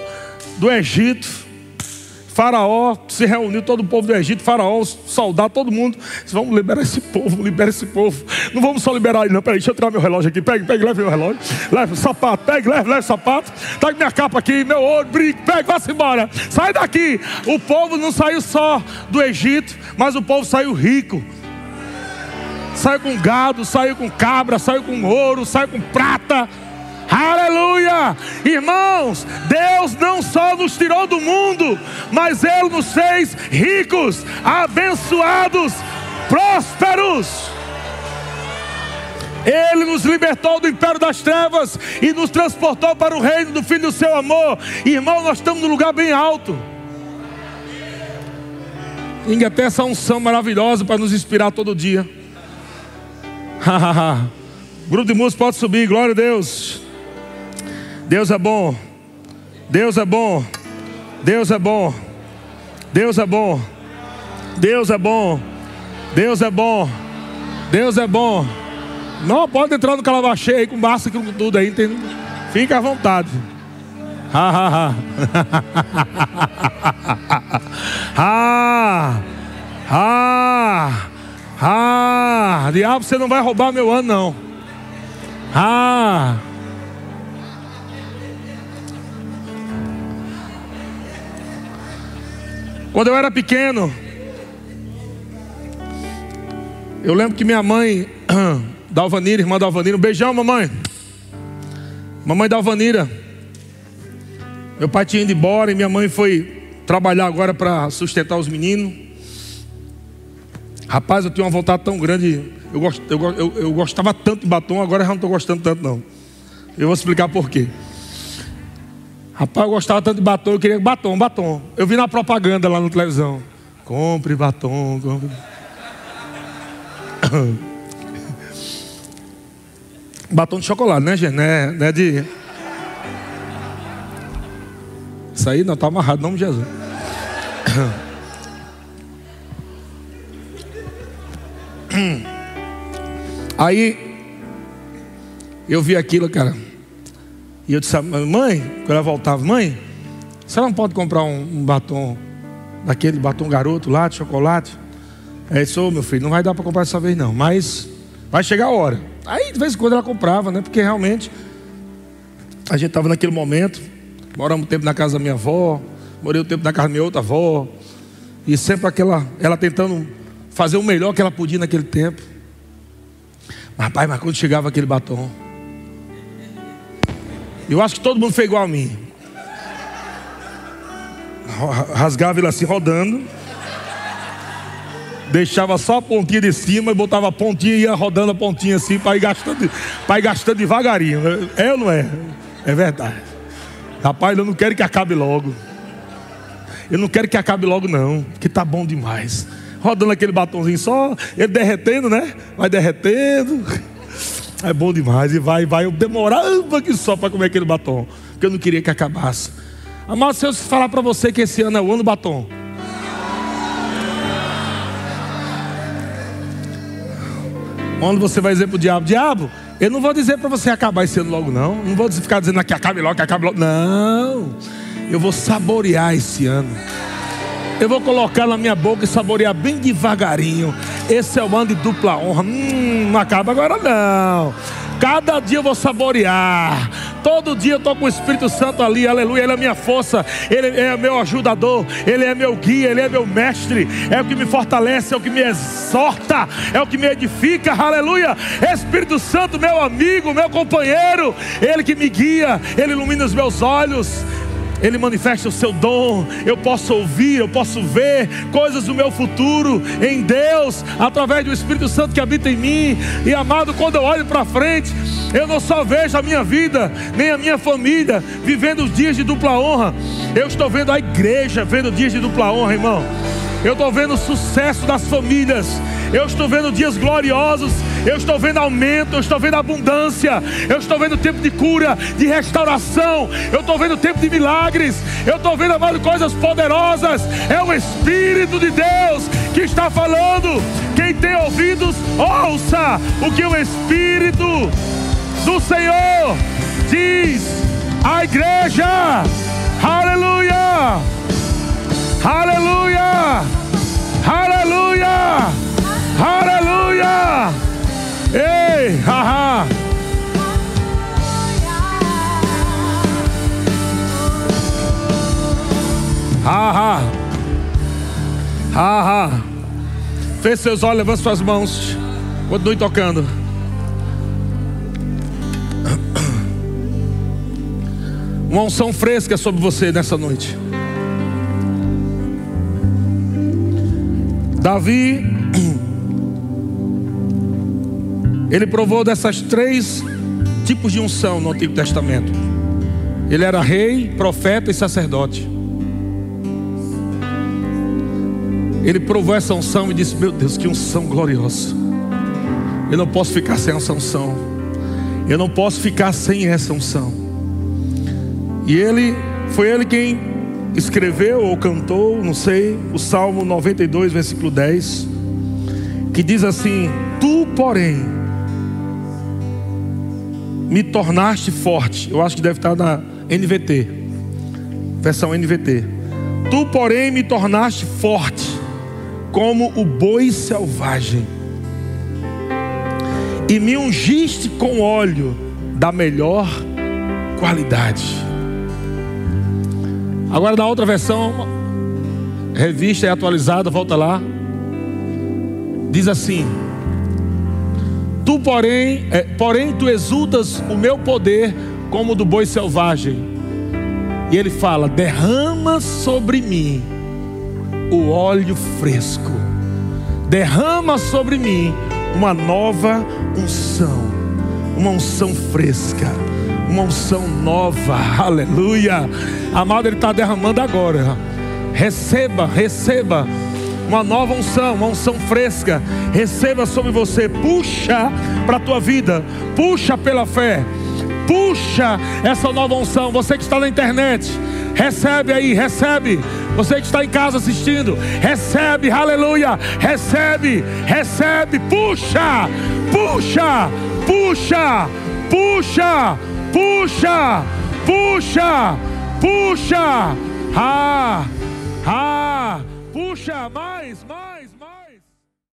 do Egito Faraó se reuniu, todo o povo do Egito, Faraó, soldados, todo mundo. Disse, vamos liberar esse povo, libera esse povo. Não vamos só liberar ele, não. Peraí, deixa eu tirar meu relógio aqui. Pegue, pegue, leve meu relógio. Leve o sapato, pegue, leve, leve o sapato. Traga minha capa aqui, meu ouro, brinco, pegue, vá-se embora. Sai daqui. O povo não saiu só do Egito, mas o povo saiu rico. Saiu com gado, saiu com cabra, saiu com ouro, saiu com prata. Aleluia! Irmãos, Deus não só nos tirou do mundo, mas Ele nos fez ricos, abençoados, prósperos. Ele nos libertou do império das trevas e nos transportou para o reino do Filho do seu amor. Irmão, nós estamos num lugar bem alto. Ninguém até essa unção maravilhosa para nos inspirar todo dia. Grupo de música pode subir, glória a Deus. Deus é bom. Deus é bom. Deus é bom. Deus é bom. Deus é bom. Deus é bom. Deus é bom. Não pode entrar no calabachê aí com massa com tudo aí, entendeu? Fica à vontade. Ha ha. ha. Ha. Ha. Diabo, você não vai roubar meu ano não. Ah. Quando eu era pequeno, eu lembro que minha mãe, Dalvanira, irmã Dalvanira, um beijão, mamãe. Mamãe Dalvanira. Meu pai tinha ido embora e minha mãe foi trabalhar agora para sustentar os meninos. Rapaz, eu tinha uma vontade tão grande. Eu, gost, eu, eu, eu gostava tanto de batom, agora já não estou gostando tanto não. Eu vou explicar por quê. Rapaz, eu gostava tanto de batom, eu queria batom, batom. Eu vi na propaganda lá na televisão. Compre batom, compre. batom de chocolate, né, gente? Não é, de. Isso aí não está amarrado, em nome de Jesus. Aí eu vi aquilo, cara. E eu disse, mãe, quando ela voltava, mãe, você não pode comprar um, um batom, daquele batom garoto lá de chocolate? Aí disse, ô meu filho, não vai dar para comprar dessa vez não, mas vai chegar a hora. Aí de vez em quando ela comprava, né? Porque realmente a gente estava naquele momento, moramos um tempo na casa da minha avó, morei um tempo na casa da minha outra avó, e sempre aquela, ela tentando fazer o melhor que ela podia naquele tempo. Mas, rapaz, mas quando chegava aquele batom, eu acho que todo mundo foi igual a mim. Rasgava ele assim rodando. Deixava só a pontinha de cima e botava a pontinha e ia rodando a pontinha assim para ir gastando, para ir gastando devagarinho. É ou não é? É verdade. Rapaz, eu não quero que acabe logo. Eu não quero que acabe logo, não, porque tá bom demais. Rodando aquele batomzinho só, ele derretendo, né? Vai derretendo. É bom demais. E vai, vai. Eu demorava aqui só para comer aquele batom. Porque eu não queria que acabasse. Amado, se eu falar para você que esse ano é o ano do batom. Quando você vai dizer para o diabo, diabo, eu não vou dizer para você acabar esse ano logo, não. Não vou ficar dizendo que acabe logo, que acabe logo. Não. Eu vou saborear esse ano. Eu vou colocar na minha boca e saborear bem devagarinho. Esse é o ano de dupla honra. Hum, não acaba agora não. Cada dia eu vou saborear. Todo dia eu estou com o Espírito Santo ali, aleluia. Ele é minha força, Ele é meu ajudador, Ele é meu guia, Ele é meu mestre. É o que me fortalece, é o que me exorta, é o que me edifica, aleluia. Espírito Santo, meu amigo, meu companheiro, Ele que me guia, Ele ilumina os meus olhos. Ele manifesta o seu dom. Eu posso ouvir, eu posso ver coisas do meu futuro em Deus, através do Espírito Santo que habita em mim. E amado, quando eu olho para frente, eu não só vejo a minha vida, nem a minha família vivendo os dias de dupla honra. Eu estou vendo a igreja vendo dias de dupla honra, irmão. Eu estou vendo o sucesso das famílias. Eu estou vendo dias gloriosos. Eu estou vendo aumento. Eu estou vendo abundância. Eu estou vendo tempo de cura, de restauração. Eu estou vendo tempo de milagres. Eu estou vendo, amado, coisas poderosas. É o Espírito de Deus que está falando. Quem tem ouvidos, ouça o que o Espírito do Senhor diz à igreja. Aleluia! Aleluia! Aleluia! Aleluia! Ei, haha! Haha! Haha! Feche seus olhos, levante suas mãos. Continue tocando. Uma unção fresca sobre você nessa noite. Davi, ele provou dessas três tipos de unção no Antigo Testamento. Ele era rei, profeta e sacerdote. Ele provou essa unção e disse: Meu Deus, que unção gloriosa. Eu não posso ficar sem essa unção. Eu não posso ficar sem essa unção. E ele, foi ele quem escreveu ou cantou, não sei, o Salmo 92, versículo 10, que diz assim: Tu, porém, me tornaste forte. Eu acho que deve estar na NVT, versão NVT. Tu, porém, me tornaste forte, como o boi selvagem, e me ungiste com óleo da melhor qualidade. Agora na outra versão, revista e atualizada, volta lá. Diz assim: Tu, porém, é, porém, tu exultas o meu poder como do boi selvagem. E ele fala: derrama sobre mim o óleo fresco, derrama sobre mim uma nova unção, uma unção fresca, uma unção nova, aleluia. Amado, Ele está derramando agora. Receba, receba uma nova unção, uma unção fresca. Receba sobre você, puxa para a tua vida, puxa pela fé, puxa essa nova unção. Você que está na internet, recebe aí, recebe. Você que está em casa assistindo, recebe, aleluia, recebe, recebe, puxa, puxa, puxa, puxa, puxa, puxa, puxa, ah, ah, puxa, mais, mais.